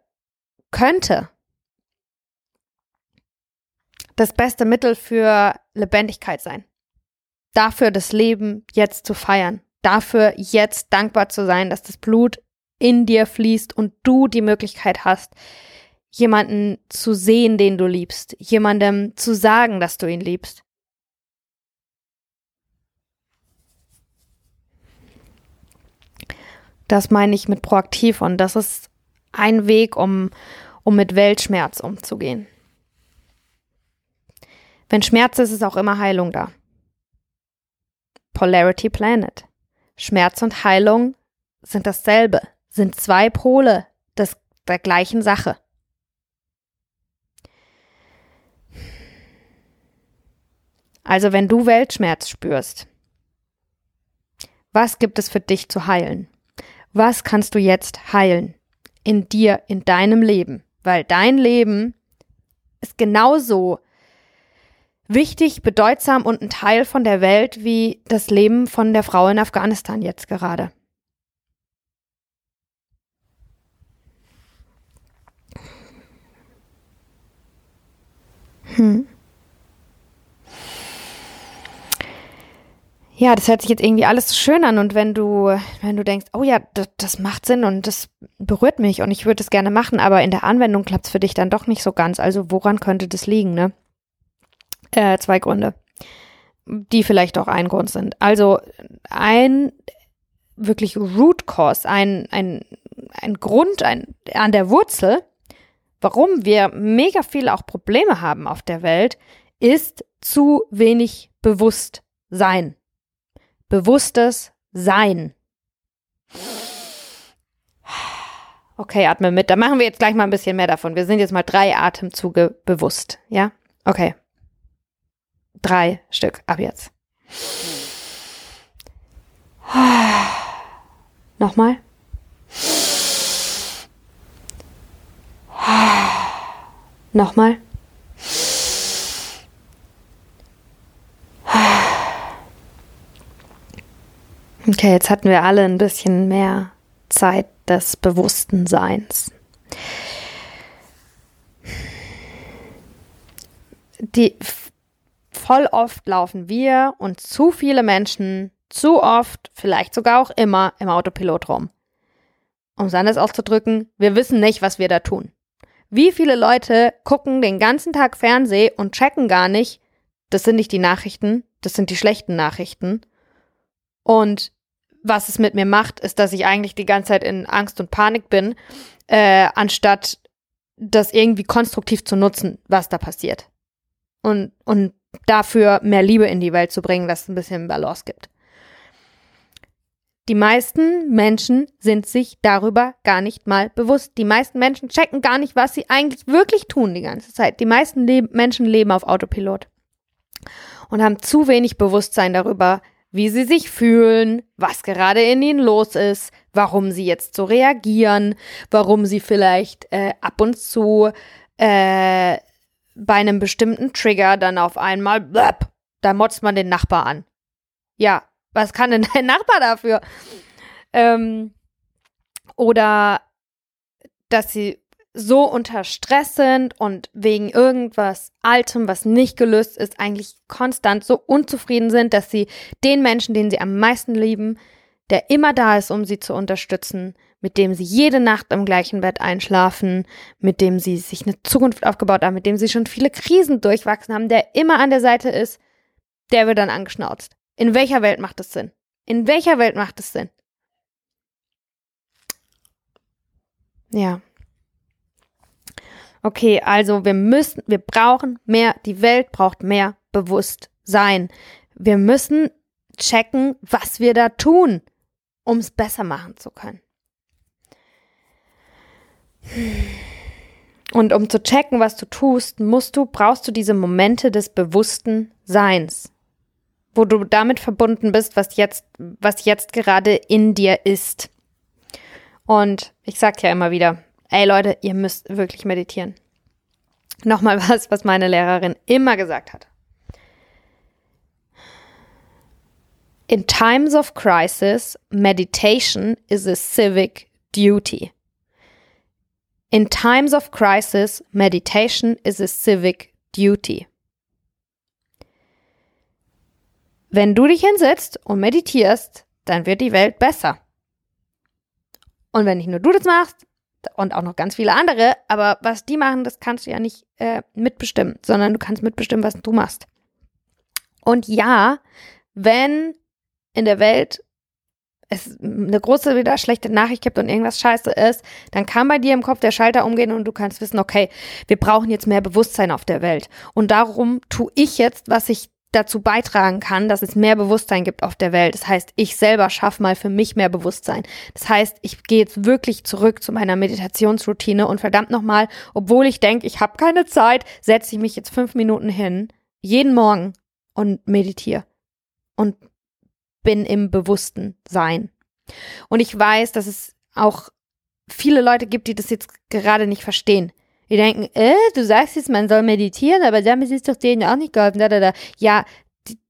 könnte das beste Mittel für Lebendigkeit sein. Dafür das Leben jetzt zu feiern. Dafür jetzt dankbar zu sein, dass das Blut in dir fließt und du die Möglichkeit hast, jemanden zu sehen, den du liebst, jemandem zu sagen, dass du ihn liebst. Das meine ich mit proaktiv und das ist ein Weg, um, um mit Weltschmerz umzugehen. Wenn Schmerz ist, ist auch immer Heilung da. Polarity Planet. Schmerz und Heilung sind dasselbe, sind zwei Pole des, der gleichen Sache. Also wenn du Weltschmerz spürst, was gibt es für dich zu heilen? Was kannst du jetzt heilen in dir, in deinem Leben? Weil dein Leben ist genauso wichtig, bedeutsam und ein Teil von der Welt wie das Leben von der Frau in Afghanistan jetzt gerade. Hm. Ja, das hört sich jetzt irgendwie alles so schön an und wenn du, wenn du denkst, oh ja, das, das macht Sinn und das berührt mich und ich würde es gerne machen, aber in der Anwendung klappt es für dich dann doch nicht so ganz. Also woran könnte das liegen, ne? Äh, zwei Gründe, die vielleicht auch ein Grund sind. Also ein wirklich Root Cause, ein, ein, ein Grund ein, an der Wurzel, warum wir mega viele auch Probleme haben auf der Welt, ist zu wenig Bewusstsein bewusstes Sein. Okay, atme mit. Da machen wir jetzt gleich mal ein bisschen mehr davon. Wir sind jetzt mal drei Atemzüge bewusst. Ja? Okay. Drei Stück. Ab jetzt. Nochmal. Nochmal. Okay, jetzt hatten wir alle ein bisschen mehr Zeit des bewussten Seins. Die voll oft laufen wir und zu viele Menschen zu oft, vielleicht sogar auch immer im Autopilot rum. Um es anders auszudrücken, wir wissen nicht, was wir da tun. Wie viele Leute gucken den ganzen Tag Fernseh und checken gar nicht, das sind nicht die Nachrichten, das sind die schlechten Nachrichten, und was es mit mir macht, ist, dass ich eigentlich die ganze Zeit in Angst und Panik bin, äh, anstatt das irgendwie konstruktiv zu nutzen, was da passiert. Und, und dafür mehr Liebe in die Welt zu bringen, dass es ein bisschen Balance gibt. Die meisten Menschen sind sich darüber gar nicht mal bewusst. Die meisten Menschen checken gar nicht, was sie eigentlich wirklich tun die ganze Zeit. Die meisten Le Menschen leben auf Autopilot und haben zu wenig Bewusstsein darüber, wie sie sich fühlen, was gerade in ihnen los ist, warum sie jetzt so reagieren, warum sie vielleicht äh, ab und zu äh, bei einem bestimmten Trigger dann auf einmal, blöp, da motzt man den Nachbar an. Ja, was kann denn (laughs) dein Nachbar dafür? Ähm, oder dass sie so unter Stress sind und wegen irgendwas Altem, was nicht gelöst ist, eigentlich konstant so unzufrieden sind, dass sie den Menschen, den sie am meisten lieben, der immer da ist, um sie zu unterstützen, mit dem sie jede Nacht im gleichen Bett einschlafen, mit dem sie sich eine Zukunft aufgebaut haben, mit dem sie schon viele Krisen durchwachsen haben, der immer an der Seite ist, der wird dann angeschnauzt. In welcher Welt macht es Sinn? In welcher Welt macht es Sinn? Ja. Okay, also wir müssen, wir brauchen mehr, die Welt braucht mehr Bewusstsein. Wir müssen checken, was wir da tun um es besser machen zu können. Und um zu checken, was du tust, musst du, brauchst du diese Momente des bewussten Seins, wo du damit verbunden bist, was jetzt, was jetzt gerade in dir ist. Und ich sag ja immer wieder, ey Leute, ihr müsst wirklich meditieren. Nochmal was, was meine Lehrerin immer gesagt hat. In times of crisis, meditation is a civic duty. In times of crisis, meditation is a civic duty. Wenn du dich hinsetzt und meditierst, dann wird die Welt besser. Und wenn nicht nur du das machst, und auch noch ganz viele andere, aber was die machen, das kannst du ja nicht äh, mitbestimmen, sondern du kannst mitbestimmen, was du machst. Und ja, wenn in der Welt es eine große wieder schlechte Nachricht gibt und irgendwas scheiße ist, dann kann bei dir im Kopf der Schalter umgehen und du kannst wissen, okay, wir brauchen jetzt mehr Bewusstsein auf der Welt. Und darum tue ich jetzt, was ich dazu beitragen kann, dass es mehr Bewusstsein gibt auf der Welt. Das heißt, ich selber schaffe mal für mich mehr Bewusstsein. Das heißt, ich gehe jetzt wirklich zurück zu meiner Meditationsroutine und verdammt nochmal, obwohl ich denke, ich habe keine Zeit, setze ich mich jetzt fünf Minuten hin, jeden Morgen und meditiere. Und bin im bewussten Sein. Und ich weiß, dass es auch viele Leute gibt, die das jetzt gerade nicht verstehen. Die denken, äh, du sagst jetzt, man soll meditieren, aber damit ist doch denen auch nicht geholfen. Da, da, da. Ja,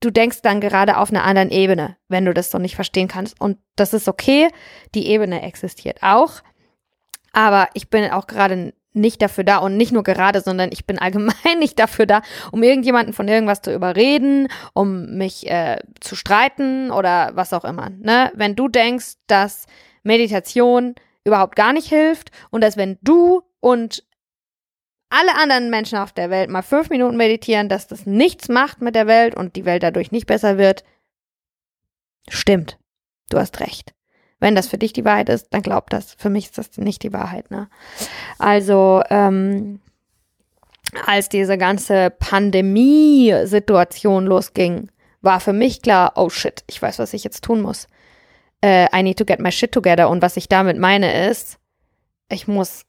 du denkst dann gerade auf einer anderen Ebene, wenn du das so nicht verstehen kannst. Und das ist okay. Die Ebene existiert auch. Aber ich bin auch gerade nicht dafür da und nicht nur gerade, sondern ich bin allgemein (laughs) nicht dafür da, um irgendjemanden von irgendwas zu überreden, um mich äh, zu streiten oder was auch immer. Ne? Wenn du denkst, dass Meditation überhaupt gar nicht hilft und dass wenn du und alle anderen Menschen auf der Welt mal fünf Minuten meditieren, dass das nichts macht mit der Welt und die Welt dadurch nicht besser wird, stimmt. Du hast recht. Wenn das für dich die Wahrheit ist, dann glaub das. Für mich ist das nicht die Wahrheit. Ne? Also, ähm, als diese ganze Pandemie-Situation losging, war für mich klar, oh shit, ich weiß, was ich jetzt tun muss. Uh, I need to get my shit together. Und was ich damit meine ist, ich muss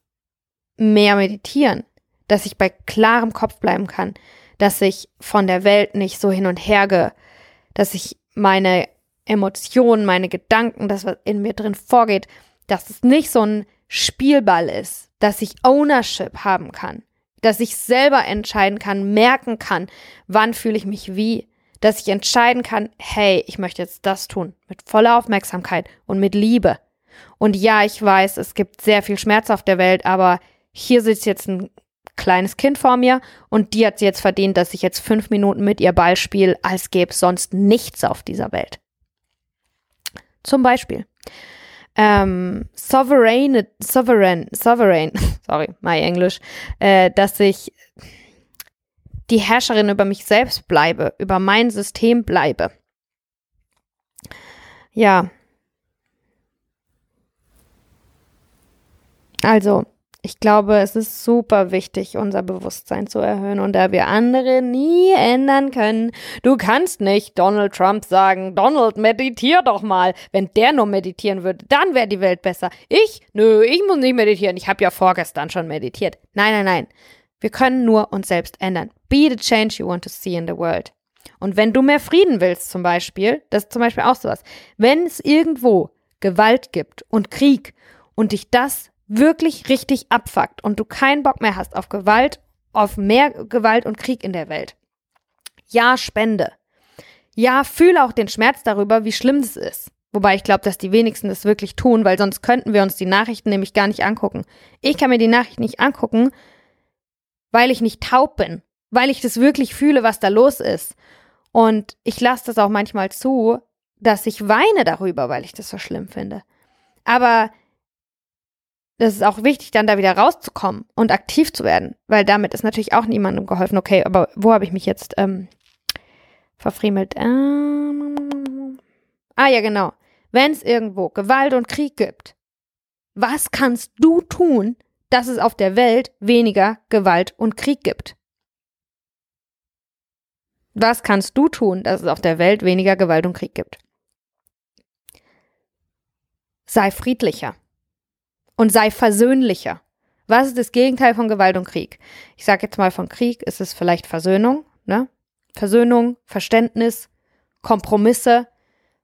mehr meditieren, dass ich bei klarem Kopf bleiben kann, dass ich von der Welt nicht so hin und her gehe, dass ich meine Emotionen, meine Gedanken, das, was in mir drin vorgeht, dass es nicht so ein Spielball ist, dass ich Ownership haben kann, dass ich selber entscheiden kann, merken kann, wann fühle ich mich wie, dass ich entscheiden kann, hey, ich möchte jetzt das tun, mit voller Aufmerksamkeit und mit Liebe. Und ja, ich weiß, es gibt sehr viel Schmerz auf der Welt, aber hier sitzt jetzt ein kleines Kind vor mir und die hat sie jetzt verdient, dass ich jetzt fünf Minuten mit ihr Ball spiele, als gäbe es sonst nichts auf dieser Welt. Zum Beispiel. Ähm, sovereign, sovereign, sovereign, (laughs) sorry, my English, äh, dass ich die Herrscherin über mich selbst bleibe, über mein System bleibe. Ja. Also, ich glaube, es ist super wichtig, unser Bewusstsein zu erhöhen. Und da wir andere nie ändern können, du kannst nicht Donald Trump sagen, Donald, meditier doch mal. Wenn der nur meditieren würde, dann wäre die Welt besser. Ich? Nö, ich muss nicht meditieren. Ich habe ja vorgestern schon meditiert. Nein, nein, nein. Wir können nur uns selbst ändern. Be the change you want to see in the world. Und wenn du mehr Frieden willst, zum Beispiel, das ist zum Beispiel auch sowas, wenn es irgendwo Gewalt gibt und Krieg und dich das wirklich richtig abfuckt und du keinen Bock mehr hast auf Gewalt, auf mehr Gewalt und Krieg in der Welt. Ja, spende. Ja, fühle auch den Schmerz darüber, wie schlimm es ist. Wobei ich glaube, dass die wenigsten das wirklich tun, weil sonst könnten wir uns die Nachrichten nämlich gar nicht angucken. Ich kann mir die Nachrichten nicht angucken, weil ich nicht taub bin, weil ich das wirklich fühle, was da los ist. Und ich lasse das auch manchmal zu, dass ich weine darüber, weil ich das so schlimm finde. Aber das ist auch wichtig, dann da wieder rauszukommen und aktiv zu werden, weil damit ist natürlich auch niemandem geholfen. Okay, aber wo habe ich mich jetzt ähm, verfriemelt? Ähm, ah ja, genau. Wenn es irgendwo Gewalt und Krieg gibt, was kannst du tun, dass es auf der Welt weniger Gewalt und Krieg gibt? Was kannst du tun, dass es auf der Welt weniger Gewalt und Krieg gibt? Sei friedlicher und sei versöhnlicher. Was ist das Gegenteil von Gewalt und Krieg? Ich sage jetzt mal von Krieg ist es vielleicht Versöhnung, ne? Versöhnung, Verständnis, Kompromisse,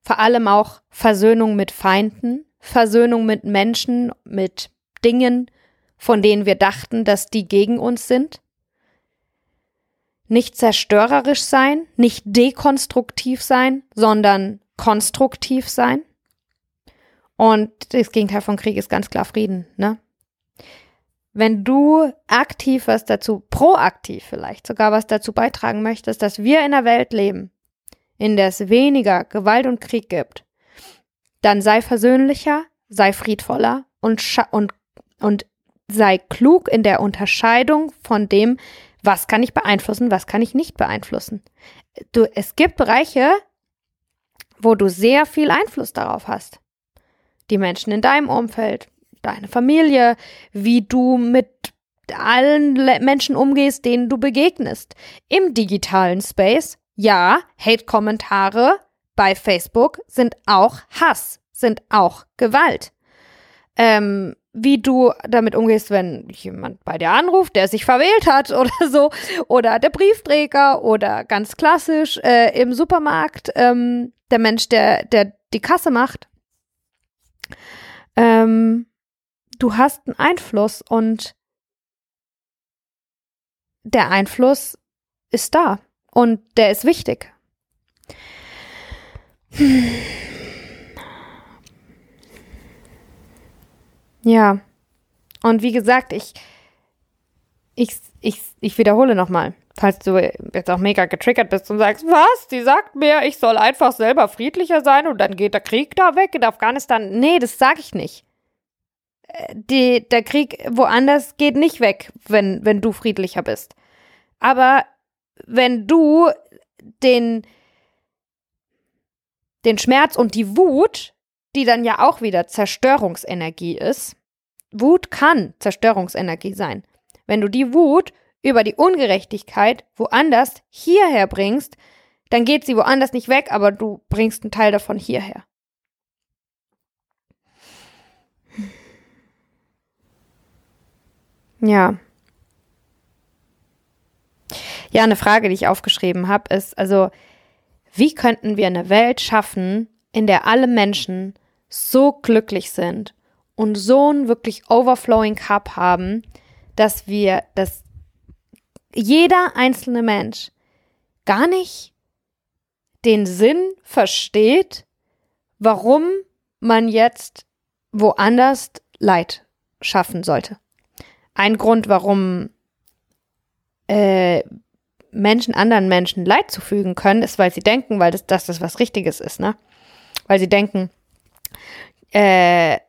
vor allem auch Versöhnung mit Feinden, Versöhnung mit Menschen, mit Dingen, von denen wir dachten, dass die gegen uns sind. Nicht zerstörerisch sein, nicht dekonstruktiv sein, sondern konstruktiv sein. Und das Gegenteil von Krieg ist ganz klar Frieden, ne? Wenn du aktiv was dazu, proaktiv vielleicht sogar was dazu beitragen möchtest, dass wir in einer Welt leben, in der es weniger Gewalt und Krieg gibt, dann sei versöhnlicher, sei friedvoller und, und, und sei klug in der Unterscheidung von dem, was kann ich beeinflussen, was kann ich nicht beeinflussen. Du, es gibt Bereiche, wo du sehr viel Einfluss darauf hast die Menschen in deinem Umfeld, deine Familie, wie du mit allen Menschen umgehst, denen du begegnest. Im digitalen Space, ja, Hate-Kommentare bei Facebook sind auch Hass, sind auch Gewalt. Ähm, wie du damit umgehst, wenn jemand bei dir anruft, der sich verwählt hat (laughs) oder so, oder der Briefträger oder ganz klassisch äh, im Supermarkt ähm, der Mensch, der, der die Kasse macht ähm, du hast einen Einfluss und der Einfluss ist da und der ist wichtig. Ja. Und wie gesagt, ich, ich, ich, ich wiederhole nochmal falls du jetzt auch mega getriggert bist und sagst, was? Die sagt mir, ich soll einfach selber friedlicher sein und dann geht der Krieg da weg in Afghanistan. Nee, das sage ich nicht. Äh, die, der Krieg woanders geht nicht weg, wenn, wenn du friedlicher bist. Aber wenn du den, den Schmerz und die Wut, die dann ja auch wieder Zerstörungsenergie ist, Wut kann Zerstörungsenergie sein. Wenn du die Wut über die Ungerechtigkeit woanders hierher bringst, dann geht sie woanders nicht weg, aber du bringst einen Teil davon hierher. Ja. Ja, eine Frage, die ich aufgeschrieben habe, ist also, wie könnten wir eine Welt schaffen, in der alle Menschen so glücklich sind und so einen wirklich overflowing Cup haben, dass wir das jeder einzelne Mensch gar nicht den Sinn versteht, warum man jetzt woanders Leid schaffen sollte. Ein Grund, warum äh, Menschen, anderen Menschen Leid zufügen können, ist, weil sie denken, weil das, dass das was Richtiges ist, ne? Weil sie denken, äh,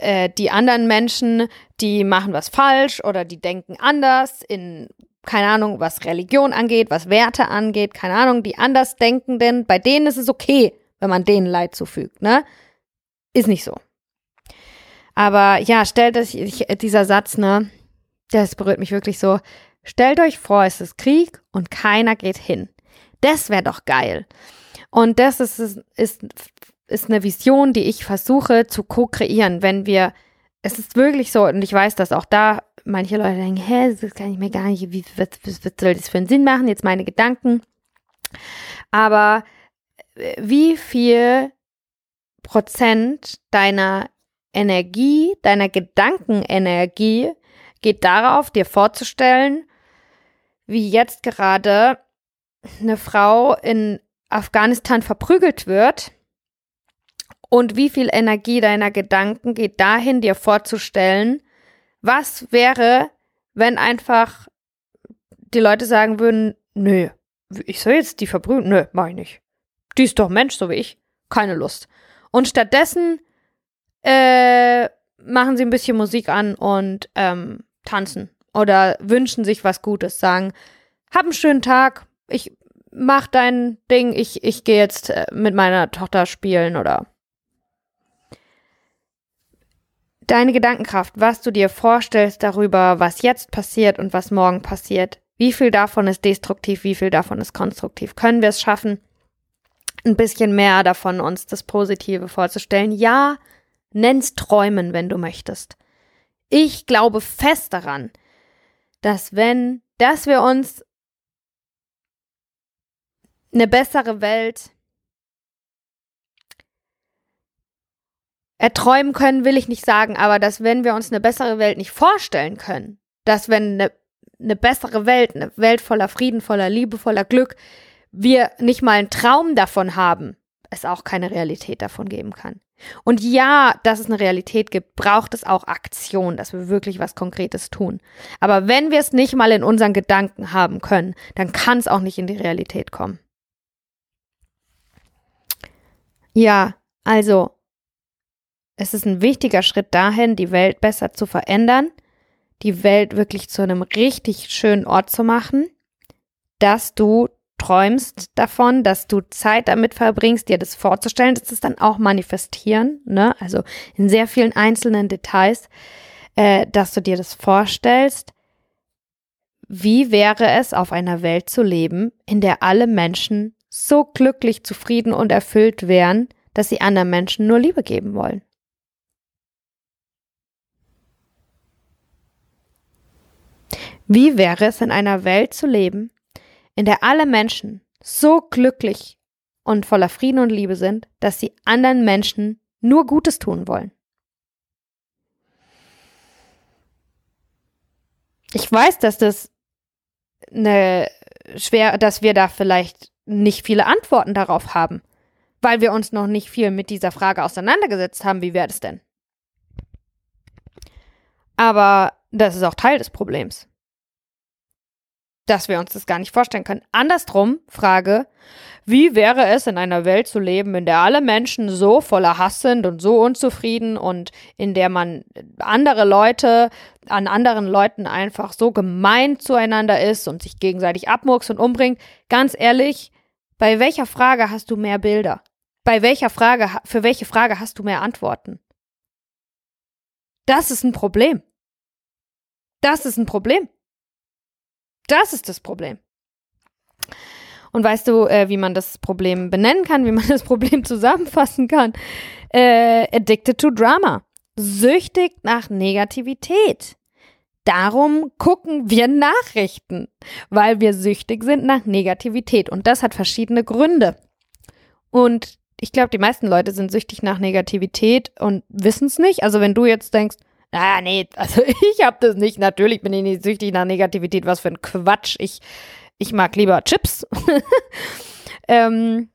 äh, die anderen Menschen, die machen was falsch oder die denken anders in, keine Ahnung, was Religion angeht, was Werte angeht, keine Ahnung, die anders denken, denn bei denen ist es okay, wenn man denen Leid zufügt, ne? Ist nicht so. Aber ja, stellt euch dieser Satz, ne? Das berührt mich wirklich so. Stellt euch vor, es ist Krieg und keiner geht hin. Das wäre doch geil. Und das ist, ist, ist eine Vision, die ich versuche zu co-kreieren, wenn wir, es ist wirklich so, und ich weiß, dass auch da manche Leute denken, hä, das kann ich mir gar nicht, wie, was, was, was soll das für einen Sinn machen, jetzt meine Gedanken. Aber äh, wie viel Prozent deiner Energie, deiner Gedankenenergie geht darauf, dir vorzustellen, wie jetzt gerade eine Frau in Afghanistan verprügelt wird und wie viel Energie deiner Gedanken geht dahin, dir vorzustellen, was wäre, wenn einfach die Leute sagen würden, nö, ich soll jetzt die verprügeln? Nö, mach ich nicht. Die ist doch Mensch, so wie ich. Keine Lust. Und stattdessen äh, machen sie ein bisschen Musik an und ähm, tanzen oder wünschen sich was Gutes, sagen, hab einen schönen Tag, ich mach dein Ding, ich, ich gehe jetzt äh, mit meiner Tochter spielen oder deine Gedankenkraft, was du dir vorstellst darüber, was jetzt passiert und was morgen passiert. Wie viel davon ist destruktiv, wie viel davon ist konstruktiv? Können wir es schaffen, ein bisschen mehr davon uns das Positive vorzustellen? Ja, nenn's Träumen, wenn du möchtest. Ich glaube fest daran, dass wenn, dass wir uns eine bessere Welt erträumen können, will ich nicht sagen, aber dass wenn wir uns eine bessere Welt nicht vorstellen können, dass wenn eine, eine bessere Welt, eine Welt voller Frieden, voller Liebe, voller Glück, wir nicht mal einen Traum davon haben, es auch keine Realität davon geben kann. Und ja, dass es eine Realität gibt, braucht es auch Aktion, dass wir wirklich was Konkretes tun. Aber wenn wir es nicht mal in unseren Gedanken haben können, dann kann es auch nicht in die Realität kommen. Ja, also es ist ein wichtiger Schritt dahin, die Welt besser zu verändern, die Welt wirklich zu einem richtig schönen Ort zu machen, dass du träumst davon, dass du Zeit damit verbringst, dir das vorzustellen, dass das dann auch manifestieren, ne? Also in sehr vielen einzelnen Details, äh, dass du dir das vorstellst. Wie wäre es, auf einer Welt zu leben, in der alle Menschen so glücklich, zufrieden und erfüllt wären, dass sie anderen Menschen nur Liebe geben wollen? Wie wäre es, in einer Welt zu leben, in der alle Menschen so glücklich und voller Frieden und Liebe sind, dass sie anderen Menschen nur Gutes tun wollen? Ich weiß, dass das eine schwer, dass wir da vielleicht nicht viele Antworten darauf haben, weil wir uns noch nicht viel mit dieser Frage auseinandergesetzt haben, wie wäre das denn? Aber das ist auch Teil des Problems dass wir uns das gar nicht vorstellen können. Andersrum, Frage, wie wäre es, in einer Welt zu leben, in der alle Menschen so voller Hass sind und so unzufrieden und in der man andere Leute an anderen Leuten einfach so gemein zueinander ist und sich gegenseitig abmurks und umbringt? Ganz ehrlich, bei welcher Frage hast du mehr Bilder? Bei welcher Frage, für welche Frage hast du mehr Antworten? Das ist ein Problem. Das ist ein Problem. Das ist das Problem. Und weißt du, äh, wie man das Problem benennen kann, wie man (laughs) das Problem zusammenfassen kann? Äh, addicted to Drama. Süchtig nach Negativität. Darum gucken wir Nachrichten, weil wir süchtig sind nach Negativität. Und das hat verschiedene Gründe. Und ich glaube, die meisten Leute sind süchtig nach Negativität und wissen es nicht. Also wenn du jetzt denkst, Ah, nee, (laughs) also ich habe das nicht. Natürlich bin ich nicht süchtig nach Negativität. Was für ein Quatsch. Ich, ich mag lieber Chips. (laughs) ähm,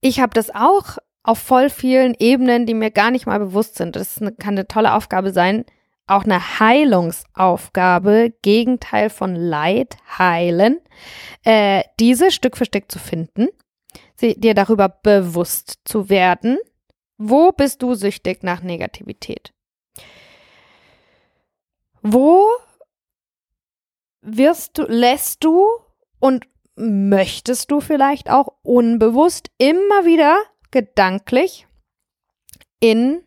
ich habe das auch auf voll vielen Ebenen, die mir gar nicht mal bewusst sind. Das eine, kann eine tolle Aufgabe sein, auch eine Heilungsaufgabe, Gegenteil von Leid, heilen, äh, diese Stück für Stück zu finden, sie, dir darüber bewusst zu werden, wo bist du süchtig nach Negativität? Wo wirst du, lässt du und möchtest du vielleicht auch unbewusst immer wieder gedanklich in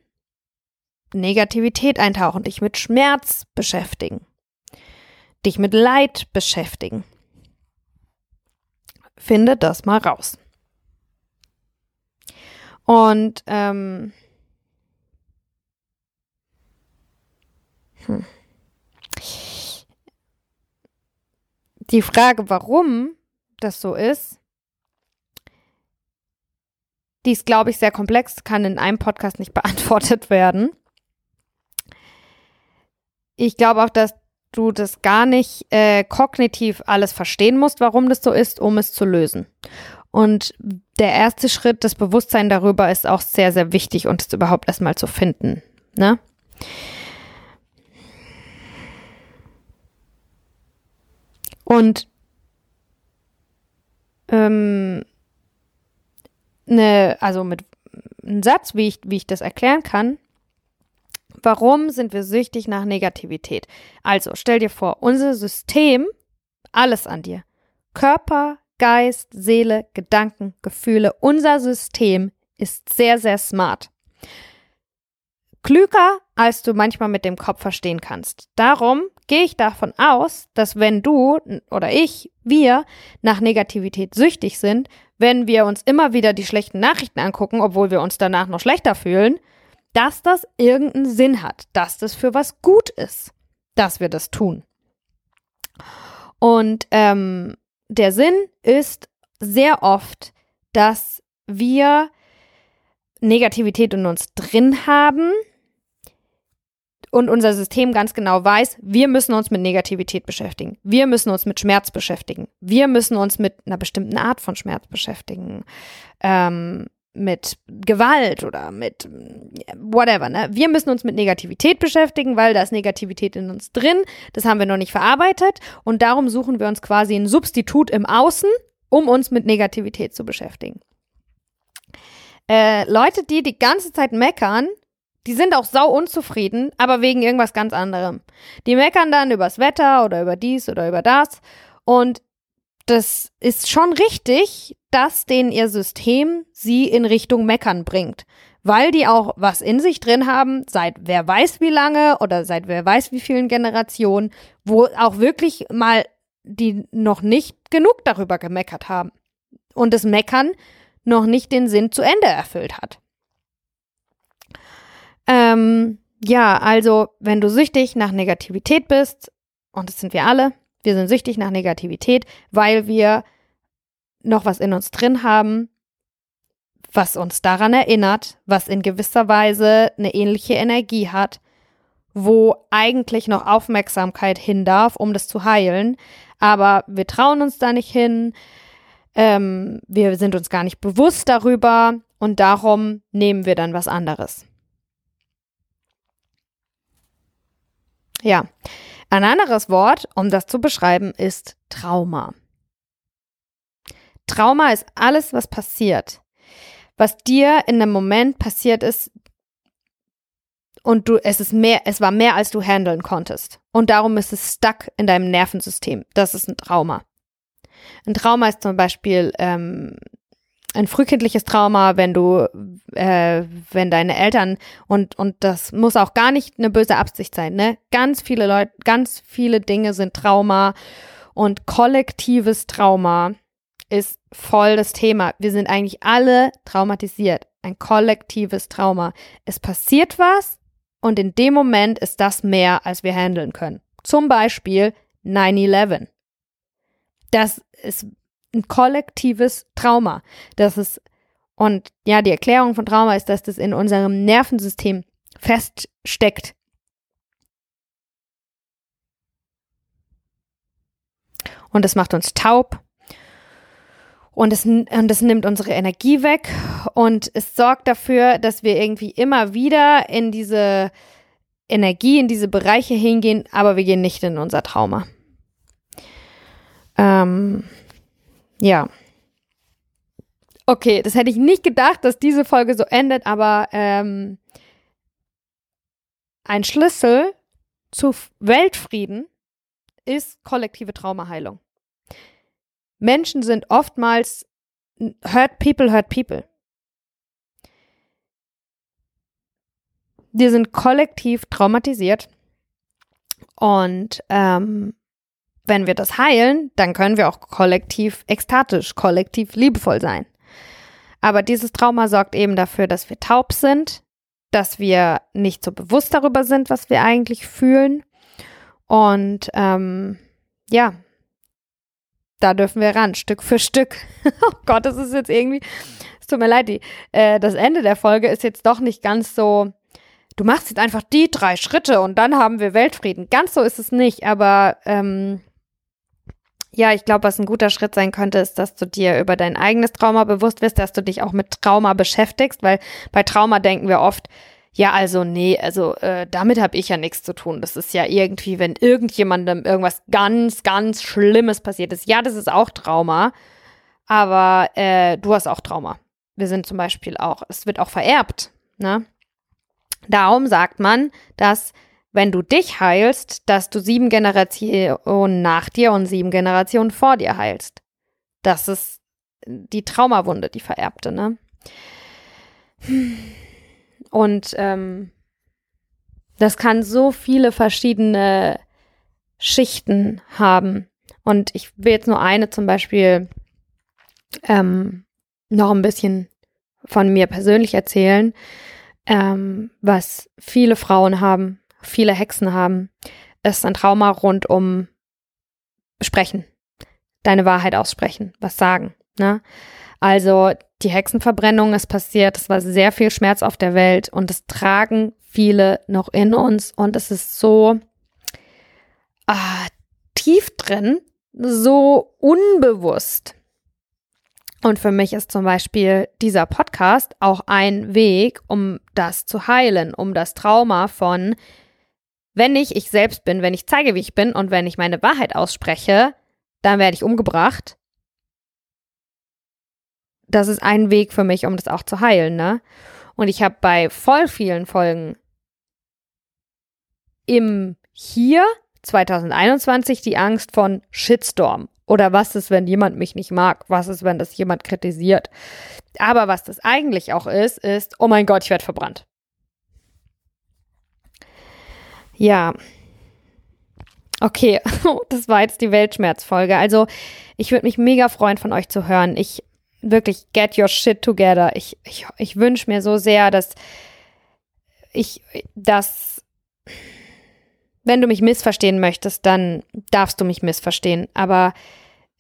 Negativität eintauchen, dich mit Schmerz beschäftigen, dich mit Leid beschäftigen. Finde das mal raus. Und ähm, hm. Die Frage, warum das so ist, die ist, glaube ich, sehr komplex, kann in einem Podcast nicht (laughs) beantwortet werden. Ich glaube auch, dass du das gar nicht äh, kognitiv alles verstehen musst, warum das so ist, um es zu lösen. Und der erste Schritt, das Bewusstsein darüber, ist auch sehr, sehr wichtig und es überhaupt erstmal zu finden. Ne? Und ähm, ne, also mit einem Satz, wie ich, wie ich das erklären kann. Warum sind wir süchtig nach Negativität? Also, stell dir vor, unser System, alles an dir. Körper, Geist, Seele, Gedanken, Gefühle, unser System ist sehr, sehr smart. Klüger, als du manchmal mit dem Kopf verstehen kannst. Darum gehe ich davon aus, dass wenn du oder ich, wir nach Negativität süchtig sind, wenn wir uns immer wieder die schlechten Nachrichten angucken, obwohl wir uns danach noch schlechter fühlen, dass das irgendeinen Sinn hat, dass das für was gut ist, dass wir das tun. Und ähm, der Sinn ist sehr oft, dass wir Negativität in uns drin haben, und unser System ganz genau weiß, wir müssen uns mit Negativität beschäftigen. Wir müssen uns mit Schmerz beschäftigen. Wir müssen uns mit einer bestimmten Art von Schmerz beschäftigen. Ähm, mit Gewalt oder mit whatever. Ne? Wir müssen uns mit Negativität beschäftigen, weil da ist Negativität in uns drin. Das haben wir noch nicht verarbeitet. Und darum suchen wir uns quasi ein Substitut im Außen, um uns mit Negativität zu beschäftigen. Äh, Leute, die die ganze Zeit meckern, die sind auch sau unzufrieden, aber wegen irgendwas ganz anderem. Die meckern dann übers Wetter oder über dies oder über das. Und das ist schon richtig, dass denen ihr System sie in Richtung Meckern bringt. Weil die auch was in sich drin haben, seit wer weiß wie lange oder seit wer weiß wie vielen Generationen, wo auch wirklich mal die noch nicht genug darüber gemeckert haben. Und das Meckern noch nicht den Sinn zu Ende erfüllt hat. Ähm, ja, also wenn du süchtig nach Negativität bist, und das sind wir alle, wir sind süchtig nach Negativität, weil wir noch was in uns drin haben, was uns daran erinnert, was in gewisser Weise eine ähnliche Energie hat, wo eigentlich noch Aufmerksamkeit hin darf, um das zu heilen. Aber wir trauen uns da nicht hin, ähm, wir sind uns gar nicht bewusst darüber und darum nehmen wir dann was anderes. Ja, ein anderes Wort, um das zu beschreiben, ist Trauma. Trauma ist alles, was passiert, was dir in einem Moment passiert ist und du, es ist mehr, es war mehr, als du handeln konntest. Und darum ist es stuck in deinem Nervensystem. Das ist ein Trauma. Ein Trauma ist zum Beispiel ähm, ein frühkindliches Trauma, wenn du, äh, wenn deine Eltern und und das muss auch gar nicht eine böse Absicht sein, ne? Ganz viele Leute, ganz viele Dinge sind Trauma und kollektives Trauma ist voll das Thema. Wir sind eigentlich alle traumatisiert. Ein kollektives Trauma. Es passiert was und in dem Moment ist das mehr, als wir handeln können. Zum Beispiel 9-11. Das ist ein kollektives Trauma. Das ist, und ja, die Erklärung von Trauma ist, dass das in unserem Nervensystem feststeckt. Und das macht uns taub. Und es, und es nimmt unsere Energie weg. Und es sorgt dafür, dass wir irgendwie immer wieder in diese, Energie in diese Bereiche hingehen, aber wir gehen nicht in unser Trauma. Ähm, ja. Okay, das hätte ich nicht gedacht, dass diese Folge so endet, aber ähm, ein Schlüssel zu Weltfrieden ist kollektive Traumaheilung. Menschen sind oftmals hurt people, hurt people. Wir sind kollektiv traumatisiert und ähm, wenn wir das heilen, dann können wir auch kollektiv ekstatisch, kollektiv liebevoll sein. Aber dieses Trauma sorgt eben dafür, dass wir taub sind, dass wir nicht so bewusst darüber sind, was wir eigentlich fühlen. Und ähm, ja, da dürfen wir ran, Stück für Stück. (laughs) oh Gott, das ist jetzt irgendwie, es tut mir leid, die, äh, das Ende der Folge ist jetzt doch nicht ganz so, du machst jetzt einfach die drei Schritte und dann haben wir Weltfrieden. Ganz so ist es nicht, aber ähm, ja, ich glaube, was ein guter Schritt sein könnte, ist, dass du dir über dein eigenes Trauma bewusst wirst, dass du dich auch mit Trauma beschäftigst, weil bei Trauma denken wir oft, ja, also nee, also äh, damit habe ich ja nichts zu tun. Das ist ja irgendwie, wenn irgendjemandem irgendwas ganz, ganz Schlimmes passiert ist. Ja, das ist auch Trauma, aber äh, du hast auch Trauma. Wir sind zum Beispiel auch, es wird auch vererbt. Ne? Darum sagt man, dass wenn du dich heilst, dass du sieben Generationen nach dir und sieben Generationen vor dir heilst. Das ist die Traumawunde, die vererbte, ne? Und ähm, das kann so viele verschiedene Schichten haben. Und ich will jetzt nur eine zum Beispiel ähm, noch ein bisschen von mir persönlich erzählen, ähm, was viele Frauen haben, viele Hexen haben, ist ein Trauma rund um Sprechen, deine Wahrheit aussprechen, was sagen. Ne? Also die Hexenverbrennung ist passiert, es war sehr viel Schmerz auf der Welt und es tragen viele noch in uns und es ist so ah, tief drin, so unbewusst. Und für mich ist zum Beispiel dieser Podcast auch ein Weg, um das zu heilen, um das Trauma von wenn ich ich selbst bin, wenn ich zeige, wie ich bin und wenn ich meine Wahrheit ausspreche, dann werde ich umgebracht. Das ist ein Weg für mich, um das auch zu heilen, ne? Und ich habe bei voll vielen Folgen im Hier 2021 die Angst von Shitstorm. Oder was ist, wenn jemand mich nicht mag? Was ist, wenn das jemand kritisiert? Aber was das eigentlich auch ist, ist, oh mein Gott, ich werde verbrannt. Ja. Okay, (laughs) das war jetzt die Weltschmerzfolge. Also, ich würde mich mega freuen, von euch zu hören. Ich wirklich get your shit together. Ich, ich, ich wünsche mir so sehr, dass ich, dass, wenn du mich missverstehen möchtest, dann darfst du mich missverstehen. Aber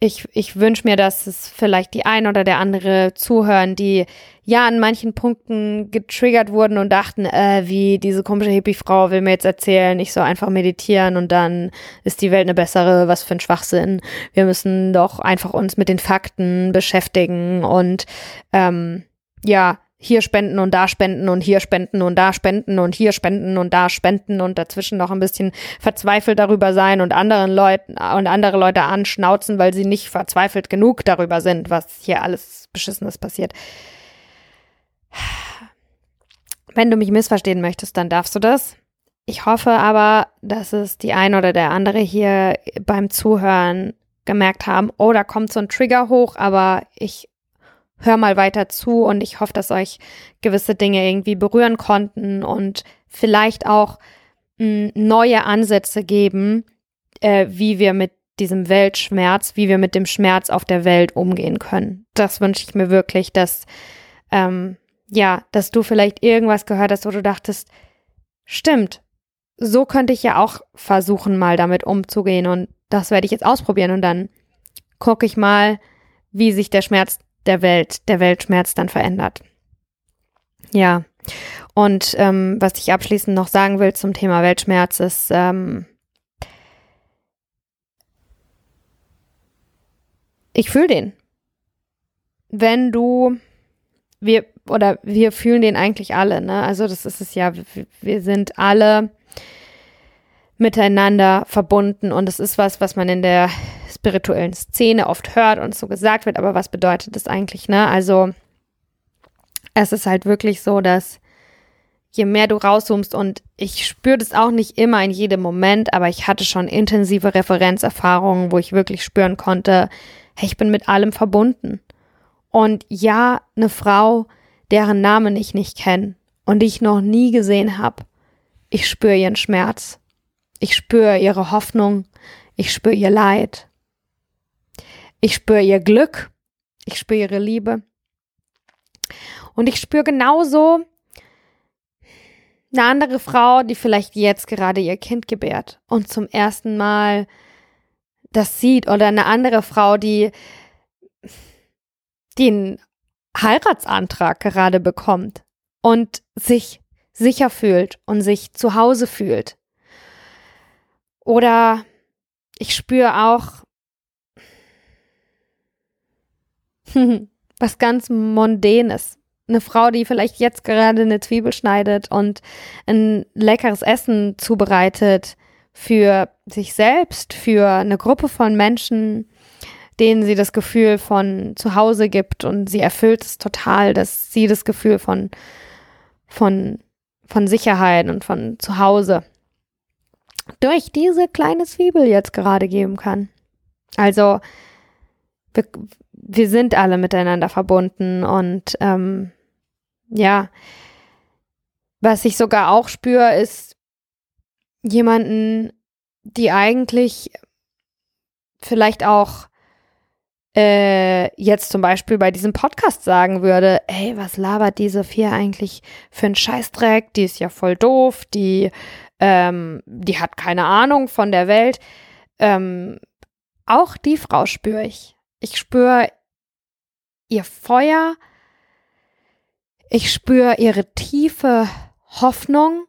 ich, ich wünsche mir, dass es vielleicht die ein oder der andere zuhören, die ja an manchen Punkten getriggert wurden und dachten, äh, wie diese komische Hippie-Frau will mir jetzt erzählen, ich soll einfach meditieren und dann ist die Welt eine bessere, was für ein Schwachsinn. Wir müssen doch einfach uns mit den Fakten beschäftigen und ähm, ja, hier spenden und da spenden und hier spenden und da spenden und hier spenden und da spenden und dazwischen noch ein bisschen verzweifelt darüber sein und anderen Leuten und andere Leute anschnauzen, weil sie nicht verzweifelt genug darüber sind, was hier alles Beschissenes passiert. Wenn du mich missverstehen möchtest, dann darfst du das. Ich hoffe aber, dass es die ein oder der andere hier beim Zuhören gemerkt haben, oh, da kommt so ein Trigger hoch, aber ich hör mal weiter zu und ich hoffe, dass euch gewisse Dinge irgendwie berühren konnten und vielleicht auch mh, hm, neue Ansätze geben, äh, wie wir mit diesem Weltschmerz, wie wir mit dem Schmerz auf der Welt umgehen können. Das wünsche ich mir wirklich, dass ähm, ja, dass du vielleicht irgendwas gehört hast, wo du dachtest, stimmt, so könnte ich ja auch versuchen, mal damit umzugehen und das werde ich jetzt ausprobieren und dann gucke ich mal, wie sich der Schmerz der Welt, der Weltschmerz dann verändert. Ja, und ähm, was ich abschließend noch sagen will zum Thema Weltschmerz ist, ähm, ich fühle den. Wenn du, wir, oder wir fühlen den eigentlich alle, ne? Also das ist es ja, wir, wir sind alle miteinander verbunden und es ist was, was man in der spirituellen Szene oft hört und so gesagt wird, aber was bedeutet das eigentlich, ne? Also es ist halt wirklich so, dass je mehr du rauszoomst und ich spüre das auch nicht immer in jedem Moment, aber ich hatte schon intensive Referenzerfahrungen, wo ich wirklich spüren konnte, hey, ich bin mit allem verbunden. Und ja, eine Frau, deren Namen ich nicht kenne und die ich noch nie gesehen habe, ich spüre ihren Schmerz. Ich spüre ihre Hoffnung. Ich spüre ihr Leid. Ich spüre ihr Glück. Ich spüre ihre Liebe. Und ich spüre genauso eine andere Frau, die vielleicht jetzt gerade ihr Kind gebärt und zum ersten Mal das sieht oder eine andere Frau, die den Heiratsantrag gerade bekommt und sich sicher fühlt und sich zu Hause fühlt oder ich spüre auch (laughs) was ganz Mondänes. Eine Frau, die vielleicht jetzt gerade eine Zwiebel schneidet und ein leckeres Essen zubereitet für sich selbst, für eine Gruppe von Menschen, denen sie das Gefühl von zu Hause gibt und sie erfüllt es total, dass sie das Gefühl von, von, von Sicherheit und von zu Hause durch diese kleine Zwiebel jetzt gerade geben kann. Also wir, wir sind alle miteinander verbunden und ähm, ja, was ich sogar auch spüre, ist jemanden, die eigentlich vielleicht auch äh, jetzt zum Beispiel bei diesem Podcast sagen würde, ey, was labert diese vier eigentlich für einen Scheißdreck? Die ist ja voll doof, die ähm, die hat keine Ahnung von der Welt. Ähm, auch die Frau spüre ich. Ich spüre ihr Feuer. Ich spüre ihre tiefe Hoffnung.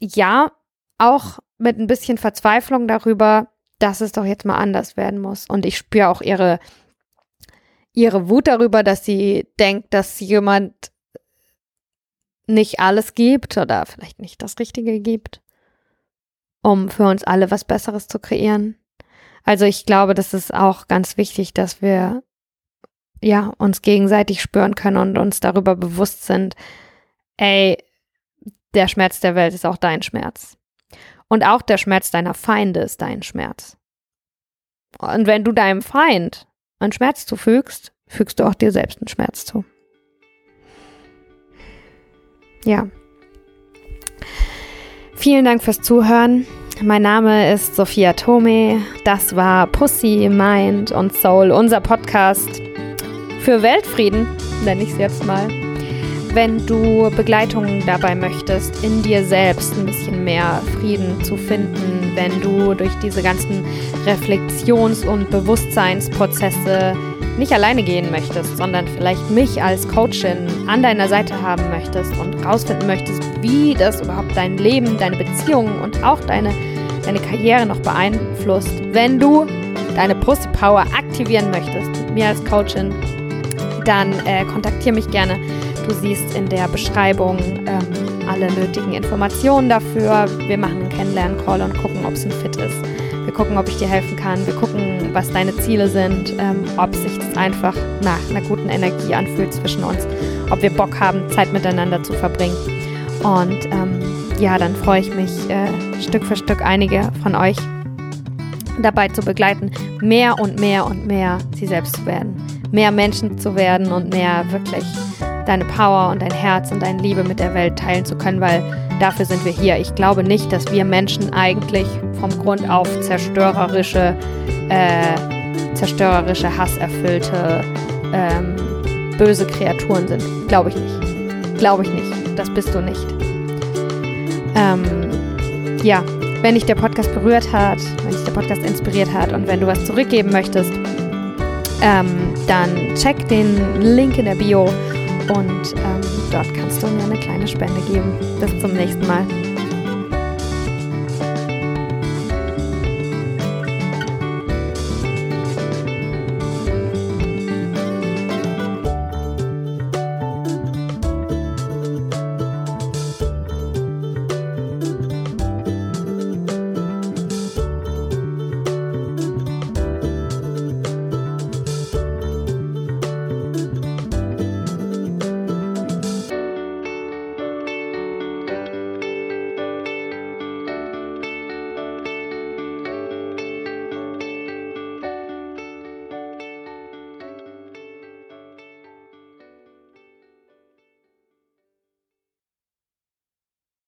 Ja, auch mit ein bisschen Verzweiflung darüber, dass es doch jetzt mal anders werden muss. Und ich spüre auch ihre, ihre Wut darüber, dass sie denkt, dass jemand nicht alles gibt oder vielleicht nicht das Richtige gibt, um für uns alle was Besseres zu kreieren. Also ich glaube, das ist auch ganz wichtig, dass wir ja uns gegenseitig spüren können und uns darüber bewusst sind, ey, der Schmerz der Welt ist auch dein Schmerz. Und auch der Schmerz deiner Feinde ist dein Schmerz. Und wenn du deinem Feind einen Schmerz zufügst, fügst du auch dir selbst einen Schmerz zu. Ja. Vielen Dank fürs Zuhören. Mein Name ist Sophia Tome. Das war Pussy, Mind und Soul, unser Podcast für Weltfrieden, nenne ich es jetzt mal. Wenn du Begleitung dabei möchtest, in dir selbst ein bisschen mehr Frieden zu finden, wenn du durch diese ganzen Reflexions- und Bewusstseinsprozesse nicht alleine gehen möchtest, sondern vielleicht mich als Coachin an deiner Seite haben möchtest und rausfinden möchtest, wie das überhaupt dein Leben, deine Beziehungen und auch deine, deine Karriere noch beeinflusst, wenn du deine Pussy Power aktivieren möchtest mit mir als Coachin, dann äh, kontaktiere mich gerne. Du siehst in der Beschreibung ähm, alle nötigen Informationen dafür. Wir machen einen Kennenlernen-Call und gucken, ob es ein Fit ist. Wir gucken, ob ich dir helfen kann. Wir gucken, was deine Ziele sind, ähm, ob sich das einfach nach einer guten Energie anfühlt zwischen uns, ob wir Bock haben, Zeit miteinander zu verbringen. Und ähm, ja, dann freue ich mich, äh, Stück für Stück einige von euch dabei zu begleiten, mehr und mehr und mehr sie selbst zu werden, mehr Menschen zu werden und mehr wirklich deine Power und dein Herz und deine Liebe mit der Welt teilen zu können, weil dafür sind wir hier. Ich glaube nicht, dass wir Menschen eigentlich vom Grund auf zerstörerische, äh, zerstörerische, hasserfüllte, ähm, böse Kreaturen sind. Glaube ich nicht. Glaube ich nicht. Das bist du nicht. Ähm, ja, wenn dich der Podcast berührt hat, wenn dich der Podcast inspiriert hat und wenn du was zurückgeben möchtest, ähm, dann check den Link in der Bio und ähm, dort kannst du mir eine kleine Spende geben. Bis zum nächsten Mal.